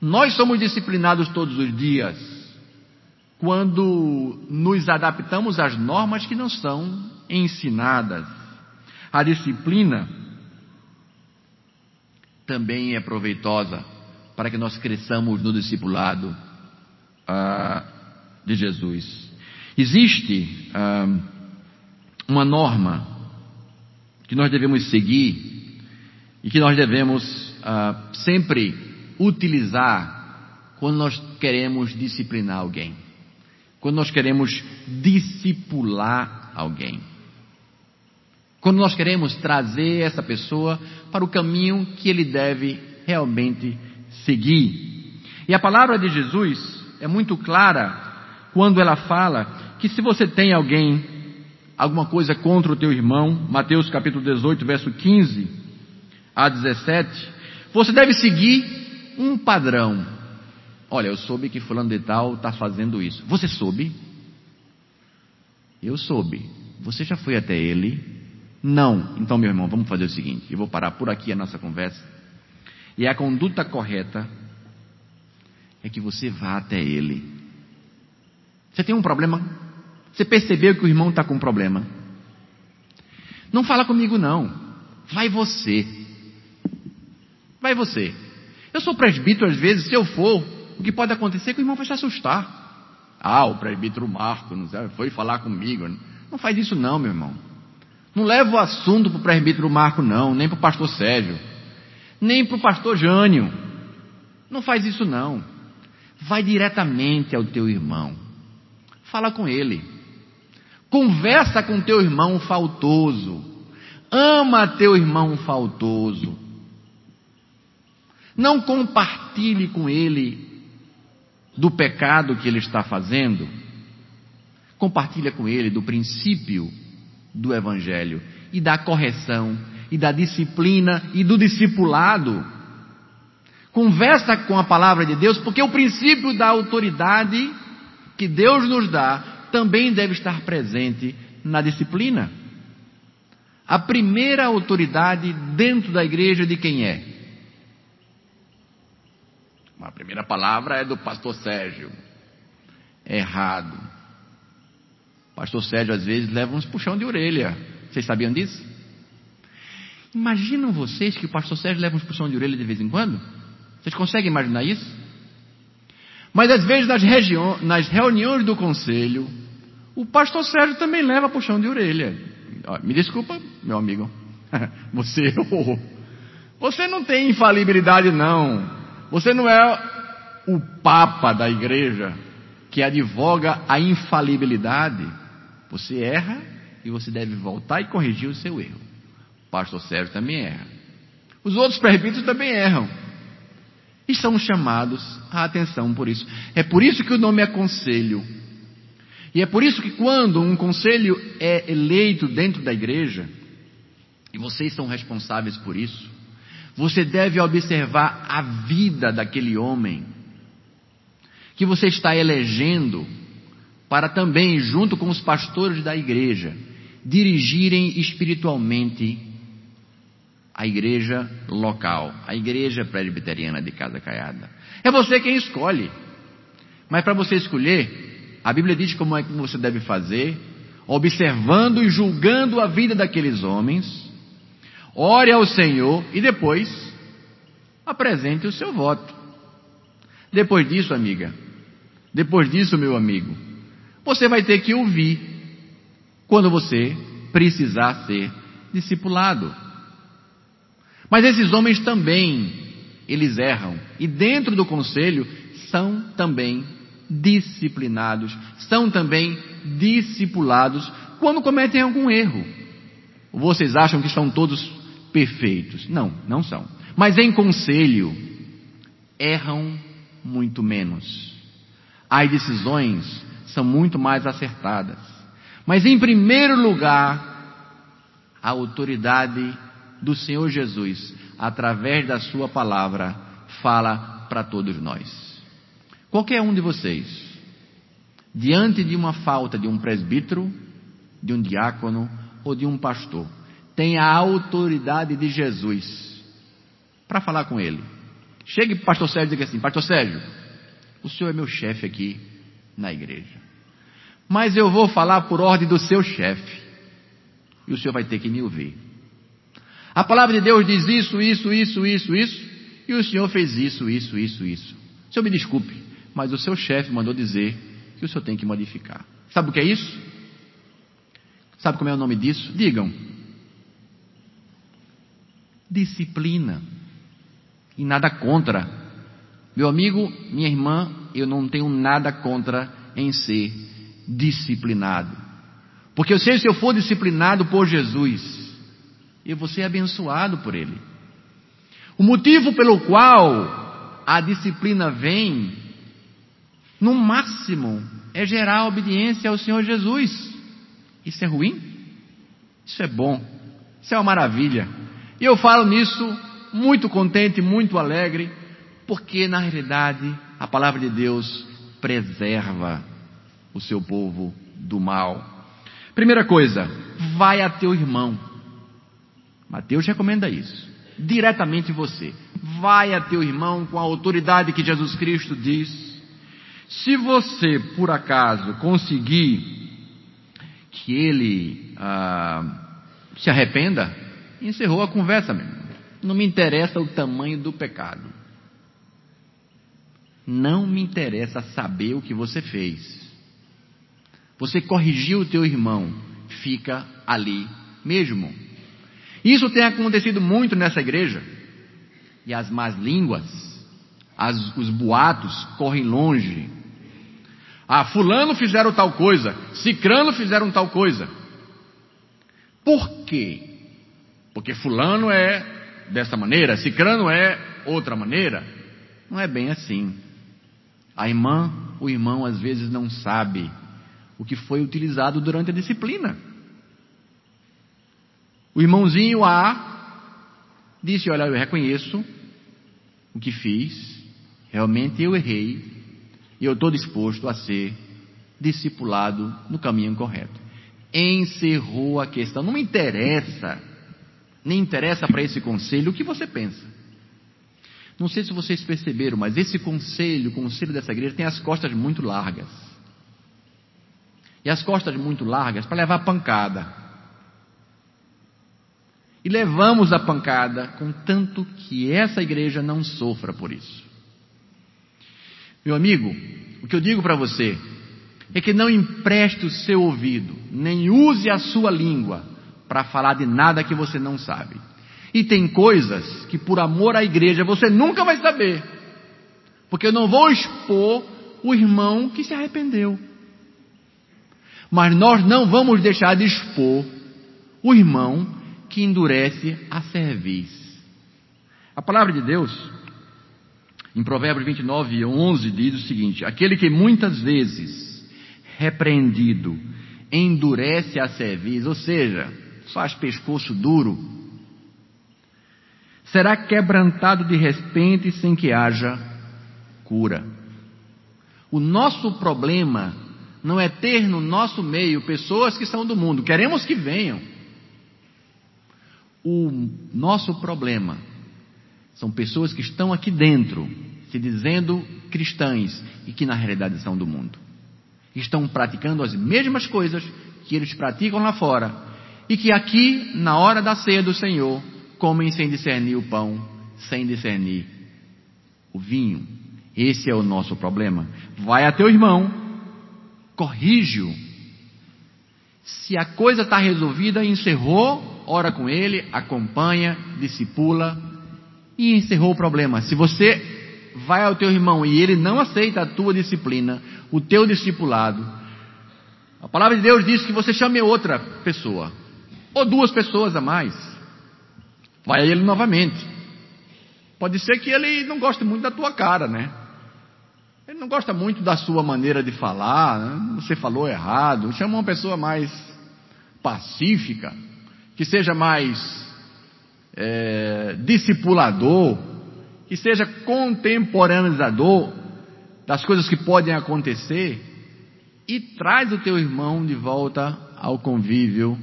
Nós somos disciplinados todos os dias quando nos adaptamos às normas que não são ensinadas. A disciplina também é proveitosa para que nós cresçamos no discipulado ah, de Jesus. Existe ah, uma norma que nós devemos seguir e que nós devemos ah, sempre utilizar quando nós queremos disciplinar alguém, quando nós queremos discipular alguém, quando nós queremos trazer essa pessoa para o caminho que ele deve realmente seguir. E a palavra de Jesus é muito clara quando ela fala que se você tem alguém, alguma coisa contra o teu irmão, Mateus capítulo 18, verso 15 a 17, você deve seguir um padrão. Olha, eu soube que fulano de tal está fazendo isso. Você soube? Eu soube. Você já foi até ele? Não. Então, meu irmão, vamos fazer o seguinte: eu vou parar por aqui a nossa conversa. E a conduta correta é que você vá até ele. Você tem um problema? Você percebeu que o irmão está com um problema? Não fala comigo, não. Vai você. Vai você. Eu sou presbítero às vezes, se eu for, o que pode acontecer é que o irmão vai se assustar. Ah, o presbítero Marco não foi falar comigo. Não faz isso não, meu irmão. Não leva o assunto para o presbítero Marco, não, nem para o pastor Sérgio, nem para o pastor Jânio. Não faz isso não. Vai diretamente ao teu irmão. Fala com ele. Conversa com teu irmão faltoso. Ama teu irmão faltoso. Não compartilhe com ele do pecado que ele está fazendo. Compartilha com ele do princípio do evangelho e da correção e da disciplina e do discipulado. Conversa com a palavra de Deus, porque o princípio da autoridade que Deus nos dá também deve estar presente na disciplina. A primeira autoridade dentro da igreja de quem é? A primeira palavra é do pastor Sérgio. Errado. Pastor Sérgio às vezes leva uns puxão de orelha. Vocês sabiam disso? Imaginam vocês que o pastor Sérgio leva uns puxão de orelha de vez em quando? Vocês conseguem imaginar isso? Mas às vezes nas, nas reuniões do conselho, o pastor Sérgio também leva puxão de orelha. Me desculpa, meu amigo. Você errou. Você não tem infalibilidade, não. Você não é o papa da igreja que advoga a infalibilidade. Você erra e você deve voltar e corrigir o seu erro. O pastor Sérgio também erra. Os outros presbíteros também erram. E são chamados à atenção por isso. É por isso que o nome é conselho. E é por isso que quando um conselho é eleito dentro da igreja, e vocês são responsáveis por isso, você deve observar a vida daquele homem que você está elegendo para também, junto com os pastores da igreja, dirigirem espiritualmente a igreja local, a igreja presbiteriana de Casa Caiada. É você quem escolhe. Mas para você escolher, a Bíblia diz como é que você deve fazer, observando e julgando a vida daqueles homens, ore ao Senhor e depois apresente o seu voto. Depois disso, amiga, depois disso, meu amigo, você vai ter que ouvir quando você precisar ser discipulado. Mas esses homens também, eles erram. E dentro do conselho são também disciplinados, são também discipulados quando cometem algum erro. Vocês acham que são todos perfeitos? Não, não são. Mas em conselho, erram muito menos. As decisões são muito mais acertadas. Mas em primeiro lugar, a autoridade do Senhor Jesus, através da Sua palavra, fala para todos nós. Qualquer um de vocês, diante de uma falta de um presbítero, de um diácono ou de um pastor, tem a autoridade de Jesus para falar com ele. Chegue para o pastor Sérgio e diga assim: Pastor Sérgio, o senhor é meu chefe aqui na igreja. Mas eu vou falar por ordem do seu chefe. E o senhor vai ter que me ouvir. A palavra de Deus diz isso, isso, isso, isso, isso, e o senhor fez isso, isso, isso, isso. O senhor me desculpe, mas o seu chefe mandou dizer que o senhor tem que modificar. Sabe o que é isso? Sabe como é o nome disso? Digam. Disciplina. E nada contra. Meu amigo, minha irmã, eu não tenho nada contra em ser disciplinado. Porque eu sei se eu for disciplinado por Jesus, eu vou ser abençoado por Ele. O motivo pelo qual a disciplina vem, no máximo, é gerar obediência ao Senhor Jesus. Isso é ruim? Isso é bom. Isso é uma maravilha. E eu falo nisso muito contente, muito alegre, porque na realidade a palavra de Deus preserva o seu povo do mal. Primeira coisa, vai a teu irmão. Mateus recomenda isso. Diretamente você. Vai a teu irmão com a autoridade que Jesus Cristo diz. Se você, por acaso, conseguir que ele ah, se arrependa, encerrou a conversa mesmo. Não me interessa o tamanho do pecado. Não me interessa saber o que você fez. Você corrigiu o teu irmão, fica ali mesmo. Isso tem acontecido muito nessa igreja. E as más línguas, as, os boatos correm longe. Ah, fulano fizeram tal coisa, cicrano fizeram tal coisa. Por quê? Porque fulano é dessa maneira, cicrano é outra maneira. Não é bem assim. A irmã, o irmão às vezes não sabe o que foi utilizado durante a disciplina. O irmãozinho A disse: Olha, eu reconheço o que fiz, realmente eu errei, e eu estou disposto a ser discipulado no caminho correto. Encerrou a questão. Não me interessa, nem interessa para esse conselho o que você pensa. Não sei se vocês perceberam, mas esse conselho, o conselho dessa igreja, tem as costas muito largas. E as costas muito largas para levar pancada. E levamos a pancada, contanto que essa igreja não sofra por isso. Meu amigo, o que eu digo para você é que não empreste o seu ouvido, nem use a sua língua para falar de nada que você não sabe. E tem coisas que por amor à igreja você nunca vai saber. Porque eu não vou expor o irmão que se arrependeu. Mas nós não vamos deixar de expor o irmão que endurece a cerviz. A palavra de Deus, em Provérbios 29, 11, diz o seguinte: Aquele que muitas vezes, repreendido, endurece a cerviz, ou seja, faz pescoço duro, será quebrantado de repente sem que haja cura. O nosso problema não é ter no nosso meio pessoas que são do mundo, queremos que venham. O nosso problema são pessoas que estão aqui dentro, se dizendo cristãs e que na realidade são do mundo. Estão praticando as mesmas coisas que eles praticam lá fora e que aqui, na hora da ceia do Senhor, comem sem discernir o pão, sem discernir o vinho. Esse é o nosso problema. Vai a teu irmão, corrige-o. Se a coisa está resolvida, encerrou, ora com ele, acompanha, discipula e encerrou o problema. Se você vai ao teu irmão e ele não aceita a tua disciplina, o teu discipulado, a palavra de Deus diz que você chame outra pessoa, ou duas pessoas a mais. Vai a ele novamente. Pode ser que ele não goste muito da tua cara, né? Ele não gosta muito da sua maneira de falar, né? você falou errado. Chama uma pessoa mais pacífica que seja mais é, discipulador, que seja contemporaneizador das coisas que podem acontecer e traz o teu irmão de volta ao convívio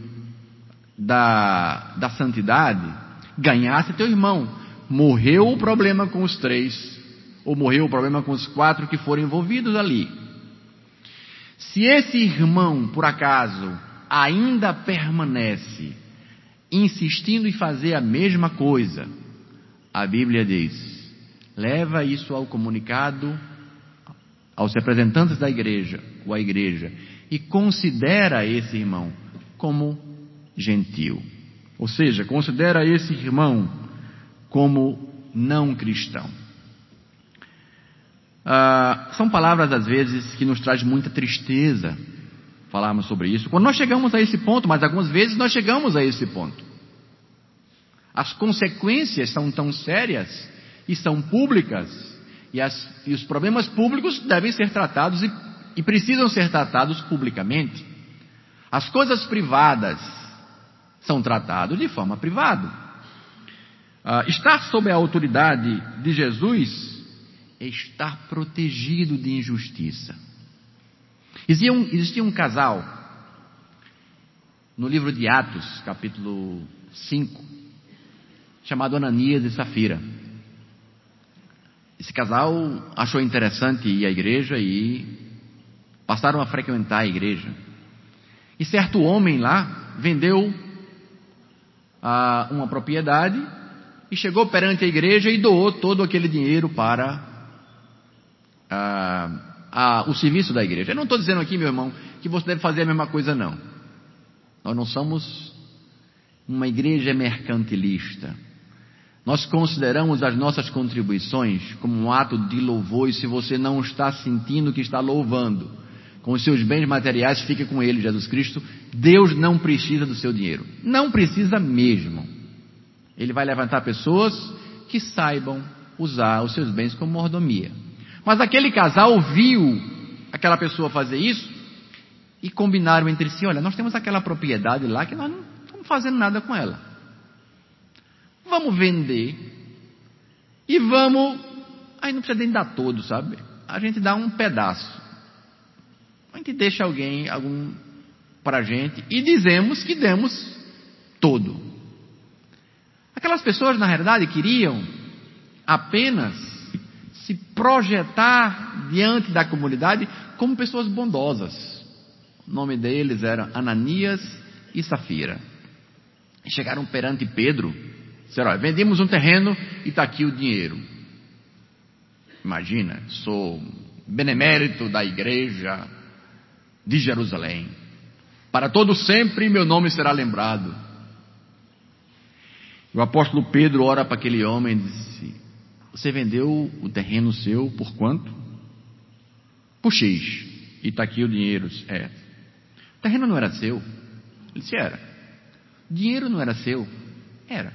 da, da santidade. Ganhasse teu irmão. Morreu o problema com os três, ou morreu o problema com os quatro que foram envolvidos ali. Se esse irmão, por acaso, ainda permanece insistindo em fazer a mesma coisa, a Bíblia diz: leva isso ao comunicado aos representantes da igreja ou à igreja e considera esse irmão como gentil. Ou seja, considera esse irmão como não cristão. Ah, são palavras, às vezes, que nos traz muita tristeza falarmos sobre isso. Quando nós chegamos a esse ponto, mas algumas vezes nós chegamos a esse ponto. As consequências são tão sérias e são públicas, e, as, e os problemas públicos devem ser tratados e, e precisam ser tratados publicamente. As coisas privadas são tratadas de forma privada. Ah, estar sob a autoridade de Jesus é estar protegido de injustiça. Existia um, existia um casal, no livro de Atos, capítulo 5, chamado Ananias e Safira. Esse casal achou interessante ir à igreja e passaram a frequentar a igreja. E certo homem lá vendeu ah, uma propriedade e chegou perante a igreja e doou todo aquele dinheiro para ah, ah, o serviço da igreja. Eu não estou dizendo aqui, meu irmão, que você deve fazer a mesma coisa, não. Nós não somos uma igreja mercantilista. Nós consideramos as nossas contribuições como um ato de louvor, e se você não está sentindo que está louvando com os seus bens materiais, fique com ele, Jesus Cristo. Deus não precisa do seu dinheiro. Não precisa mesmo. Ele vai levantar pessoas que saibam usar os seus bens como mordomia. Mas aquele casal viu aquela pessoa fazer isso e combinaram entre si: olha, nós temos aquela propriedade lá que nós não estamos fazendo nada com ela. Vamos vender e vamos. Aí não precisa nem dar todo, sabe? A gente dá um pedaço. A gente deixa alguém, algum para a gente e dizemos que demos todo. Aquelas pessoas, na realidade, queriam apenas se projetar diante da comunidade como pessoas bondosas. O nome deles era Ananias e Safira. Chegaram perante Pedro, disseram: olha, vendemos um terreno e está aqui o dinheiro. Imagina, sou benemérito da igreja de Jerusalém. Para todo sempre meu nome será lembrado. O apóstolo Pedro ora para aquele homem e disse: você vendeu o terreno seu por quanto? Por X. E está aqui o dinheiro. É. O terreno não era seu? Ele disse: Era. O dinheiro não era seu? Era.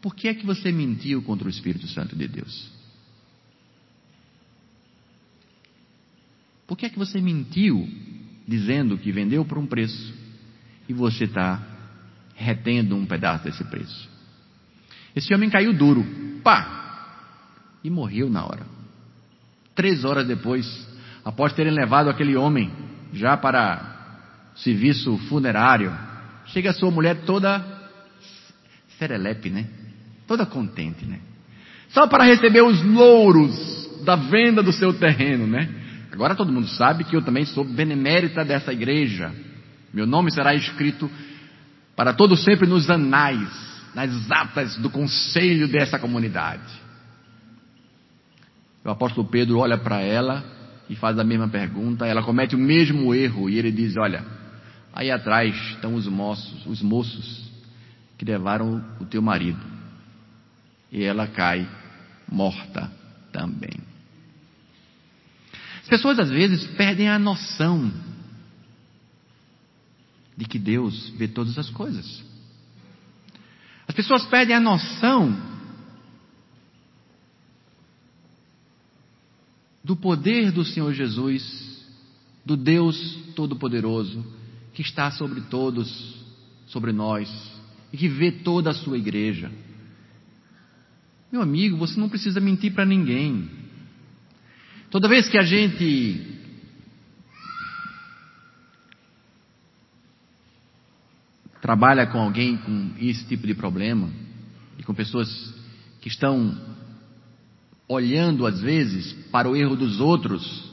Por que é que você mentiu contra o Espírito Santo de Deus? Por que é que você mentiu dizendo que vendeu por um preço e você está retendo um pedaço desse preço? Esse homem caiu duro. Pá! e morreu na hora. Três horas depois, após terem levado aquele homem já para serviço funerário, chega a sua mulher toda serelepe, né? Toda contente, né? Só para receber os louros da venda do seu terreno, né? Agora todo mundo sabe que eu também sou benemérita dessa igreja. Meu nome será escrito para todo sempre nos anais, nas atas do conselho dessa comunidade. O apóstolo Pedro olha para ela e faz a mesma pergunta. Ela comete o mesmo erro e ele diz: Olha, aí atrás estão os moços, os moços que levaram o teu marido. E ela cai morta também. As pessoas às vezes perdem a noção de que Deus vê todas as coisas. As pessoas perdem a noção do poder do Senhor Jesus, do Deus Todo-Poderoso, que está sobre todos, sobre nós, e que vê toda a sua igreja. Meu amigo, você não precisa mentir para ninguém. Toda vez que a gente trabalha com alguém com esse tipo de problema, e com pessoas que estão olhando às vezes para o erro dos outros,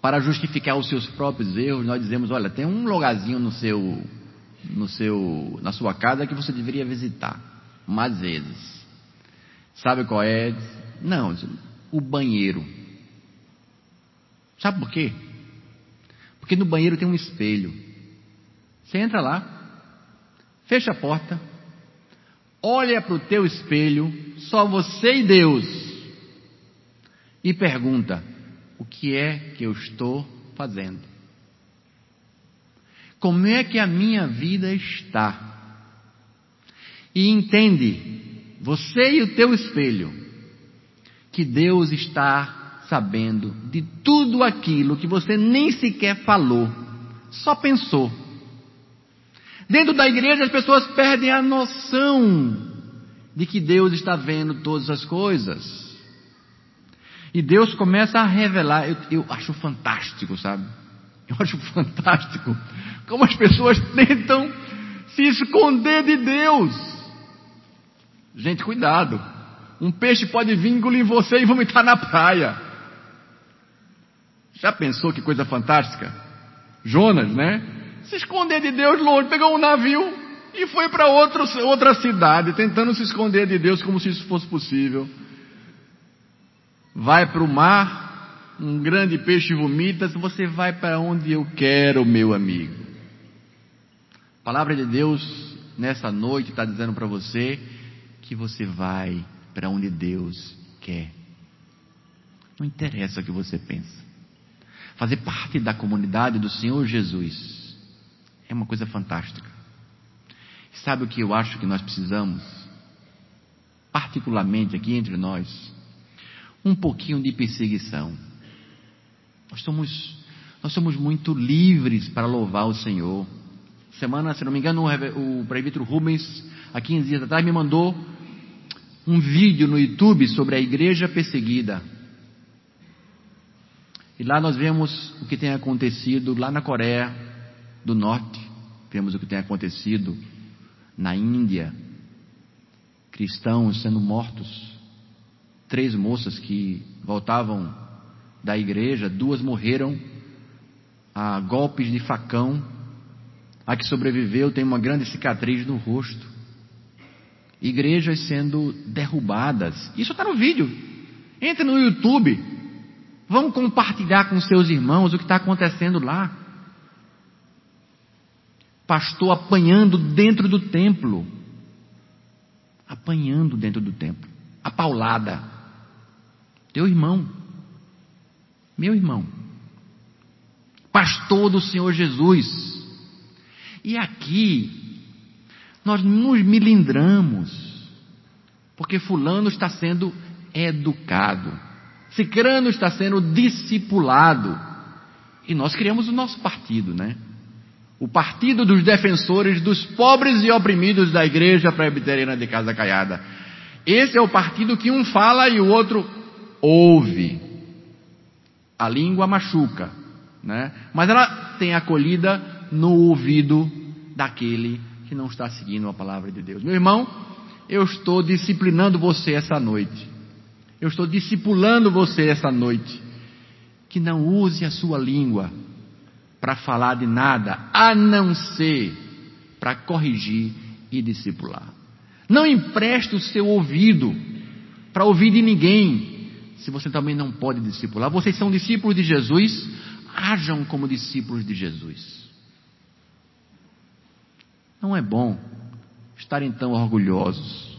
para justificar os seus próprios erros, nós dizemos, olha, tem um lugarzinho no seu, no seu, na sua casa que você deveria visitar, mais vezes. Sabe qual é? Não, o banheiro. Sabe por quê? Porque no banheiro tem um espelho. Você entra lá, fecha a porta, olha para o teu espelho, só você e Deus, e pergunta: o que é que eu estou fazendo? Como é que a minha vida está? E entende, você e o teu espelho, que Deus está sabendo de tudo aquilo que você nem sequer falou, só pensou. Dentro da igreja as pessoas perdem a noção de que Deus está vendo todas as coisas. E Deus começa a revelar, eu, eu acho fantástico, sabe? Eu acho fantástico como as pessoas tentam se esconder de Deus. Gente, cuidado. Um peixe pode vir engolir você e vomitar na praia. Já pensou que coisa fantástica? Jonas, né? Se esconder de Deus longe, pegou um navio e foi para outra cidade, tentando se esconder de Deus como se isso fosse possível. Vai para o mar, um grande peixe vomita, você vai para onde eu quero, meu amigo. A palavra de Deus nessa noite está dizendo para você que você vai para onde Deus quer. Não interessa o que você pensa. Fazer parte da comunidade do Senhor Jesus é uma coisa fantástica. Sabe o que eu acho que nós precisamos? Particularmente aqui entre nós, um pouquinho de perseguição. Nós somos, nós somos muito livres para louvar o Senhor. Semana, se não me engano, o, o Rubens, há 15 dias atrás, me mandou um vídeo no YouTube sobre a igreja perseguida. E lá nós vemos o que tem acontecido lá na Coreia do Norte, vemos o que tem acontecido na Índia, cristãos sendo mortos. Três moças que voltavam da igreja, duas morreram a golpes de facão. A que sobreviveu tem uma grande cicatriz no rosto. Igrejas sendo derrubadas. Isso está no vídeo. Entre no YouTube. Vamos compartilhar com seus irmãos o que está acontecendo lá. Pastor apanhando dentro do templo. Apanhando dentro do templo. A paulada. Teu irmão. Meu irmão. Pastor do Senhor Jesus. E aqui, nós nos milindramos. Porque Fulano está sendo educado. Cicrano está sendo discipulado. E nós criamos o nosso partido, né? O partido dos defensores dos pobres e oprimidos da igreja presbiteriana de Casa Caiada. Esse é o partido que um fala e o outro ouve. A língua machuca, né? Mas ela tem acolhida no ouvido daquele que não está seguindo a palavra de Deus. Meu irmão, eu estou disciplinando você essa noite. Eu estou discipulando você essa noite. Que não use a sua língua para falar de nada, a não ser para corrigir e discipular. Não empreste o seu ouvido para ouvir de ninguém, se você também não pode discipular. Vocês são discípulos de Jesus, hajam como discípulos de Jesus. Não é bom estarem tão orgulhosos.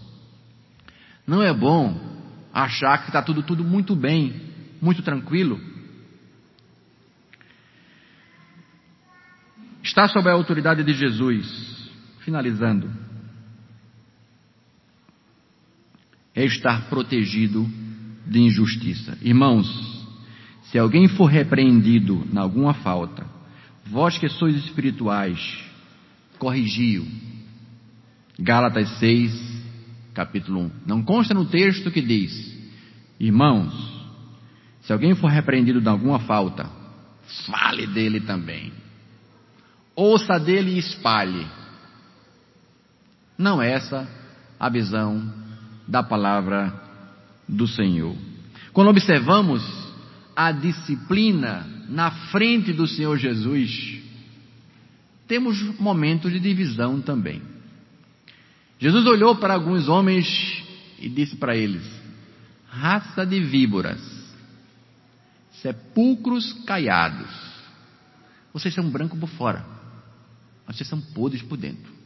Não é bom achar que está tudo, tudo muito bem, muito tranquilo. Está sob a autoridade de Jesus, finalizando, é estar protegido de injustiça. Irmãos, se alguém for repreendido em alguma falta, vós que sois espirituais, corrigiu. Gálatas 6, capítulo 1. Não consta no texto que diz: Irmãos, se alguém for repreendido de alguma falta, fale dele também. Ouça dele e espalhe. Não é essa a visão da palavra do Senhor. Quando observamos a disciplina na frente do Senhor Jesus, temos momentos de divisão também. Jesus olhou para alguns homens e disse para eles: raça de víboras, sepulcros caiados. Vocês são brancos por fora, mas vocês são podres por dentro.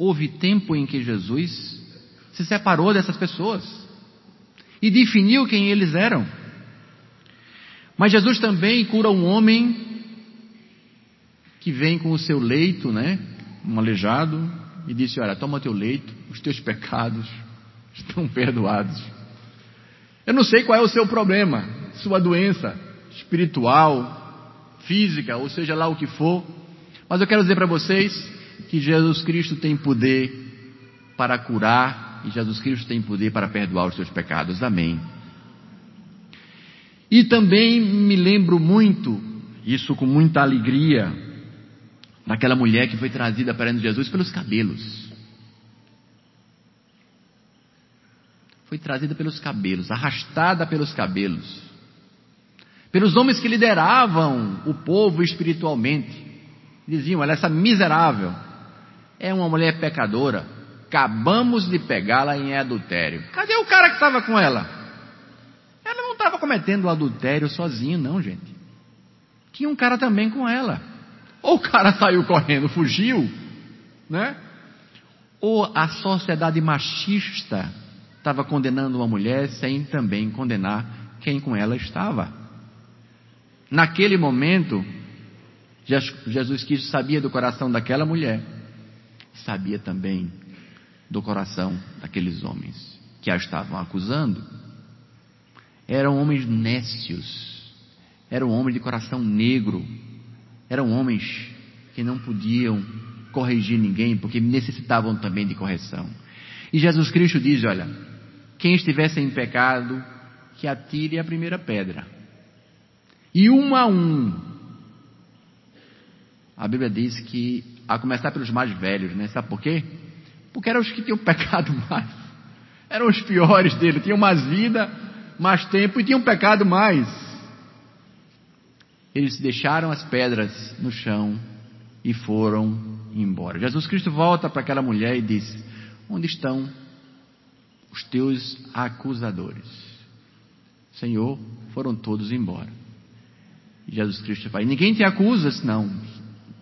houve tempo em que Jesus se separou dessas pessoas e definiu quem eles eram. Mas Jesus também cura um homem que vem com o seu leito, né? Um aleijado, e disse: Olha, toma teu leito, os teus pecados estão perdoados. Eu não sei qual é o seu problema, sua doença espiritual, física, ou seja lá o que for, mas eu quero dizer para vocês que Jesus Cristo tem poder para curar e Jesus Cristo tem poder para perdoar os seus pecados. Amém. E também me lembro muito, isso com muita alegria, daquela mulher que foi trazida perante Jesus pelos cabelos. Foi trazida pelos cabelos, arrastada pelos cabelos, pelos homens que lideravam o povo espiritualmente. Diziam: Olha, essa miserável é uma mulher pecadora, acabamos de pegá-la em adultério. Cadê o cara que estava com ela? Ela não estava cometendo adultério sozinha, não, gente. Tinha um cara também com ela. Ou o cara saiu correndo, fugiu, né? Ou a sociedade machista estava condenando uma mulher sem também condenar quem com ela estava. Naquele momento, Jesus Cristo sabia do coração daquela mulher, sabia também do coração daqueles homens que a estavam acusando. Eram homens nécios, eram homens de coração negro, eram homens que não podiam corrigir ninguém porque necessitavam também de correção. E Jesus Cristo diz: Olha, quem estivesse em pecado, que atire a primeira pedra. E um a um, a Bíblia diz que, a começar pelos mais velhos, né? Sabe por quê? Porque eram os que tinham pecado mais. Eram os piores dele, tinham mais vida, mais tempo e tinham pecado mais. Eles deixaram as pedras no chão e foram embora. Jesus Cristo volta para aquela mulher e diz: Onde estão os teus acusadores? Senhor, foram todos embora. E Jesus Cristo fala: Ninguém te acusa, não,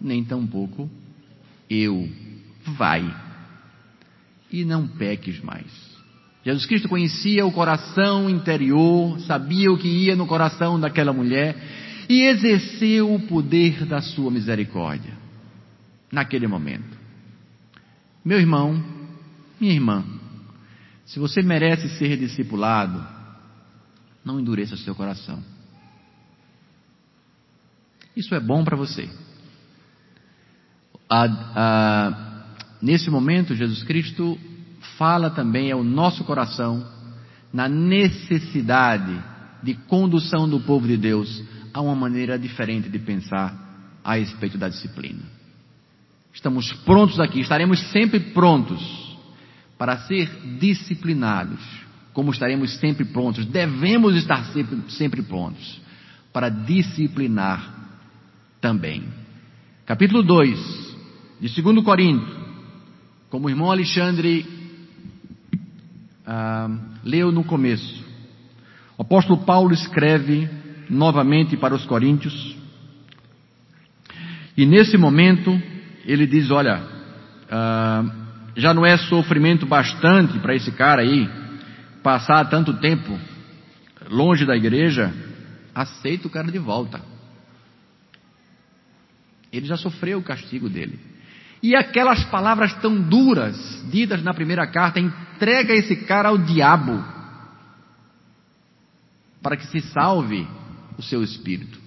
nem tampouco eu. Vai e não peques mais. Jesus Cristo conhecia o coração interior, sabia o que ia no coração daquela mulher e exerceu o poder da sua misericórdia naquele momento. Meu irmão, minha irmã, se você merece ser discipulado, não endureça seu coração. Isso é bom para você. nesse momento, Jesus Cristo fala também ao nosso coração na necessidade de condução do povo de Deus há uma maneira diferente de pensar a respeito da disciplina. Estamos prontos aqui, estaremos sempre prontos para ser disciplinados, como estaremos sempre prontos, devemos estar sempre, sempre prontos para disciplinar também. Capítulo 2 de 2 Coríntios, como o irmão Alexandre ah, leu no começo, o apóstolo Paulo escreve novamente para os coríntios. E nesse momento, ele diz: Olha, uh, já não é sofrimento bastante para esse cara aí passar tanto tempo longe da igreja, aceita o cara de volta. Ele já sofreu o castigo dele. E aquelas palavras tão duras, ditas na primeira carta, entrega esse cara ao diabo, para que se salve o seu espírito.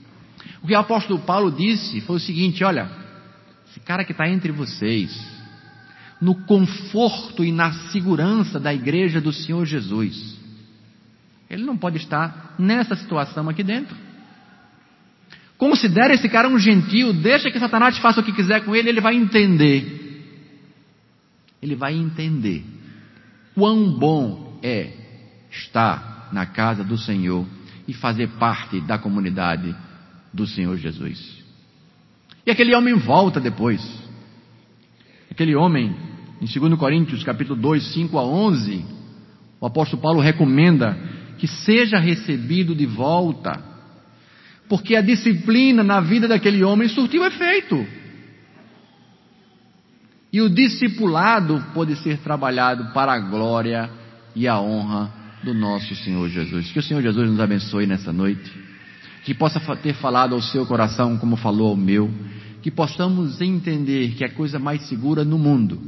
O que o apóstolo Paulo disse foi o seguinte: olha, esse cara que está entre vocês, no conforto e na segurança da igreja do Senhor Jesus, ele não pode estar nessa situação aqui dentro. Considere esse cara um gentil, deixa que Satanás faça o que quiser com ele, ele vai entender. Ele vai entender quão bom é estar na casa do Senhor e fazer parte da comunidade do Senhor Jesus. E aquele homem volta depois. Aquele homem, em 2 Coríntios capítulo 2, 5 a 11, o apóstolo Paulo recomenda que seja recebido de volta, porque a disciplina na vida daquele homem surtiu efeito. E o discipulado pode ser trabalhado para a glória e a honra do nosso Senhor Jesus. Que o Senhor Jesus nos abençoe nessa noite. Que possa ter falado ao seu coração como falou ao meu. Que possamos entender que a coisa mais segura no mundo,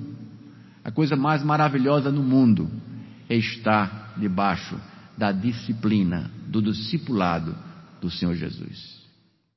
a coisa mais maravilhosa no mundo, é estar debaixo da disciplina, do discipulado do Senhor Jesus.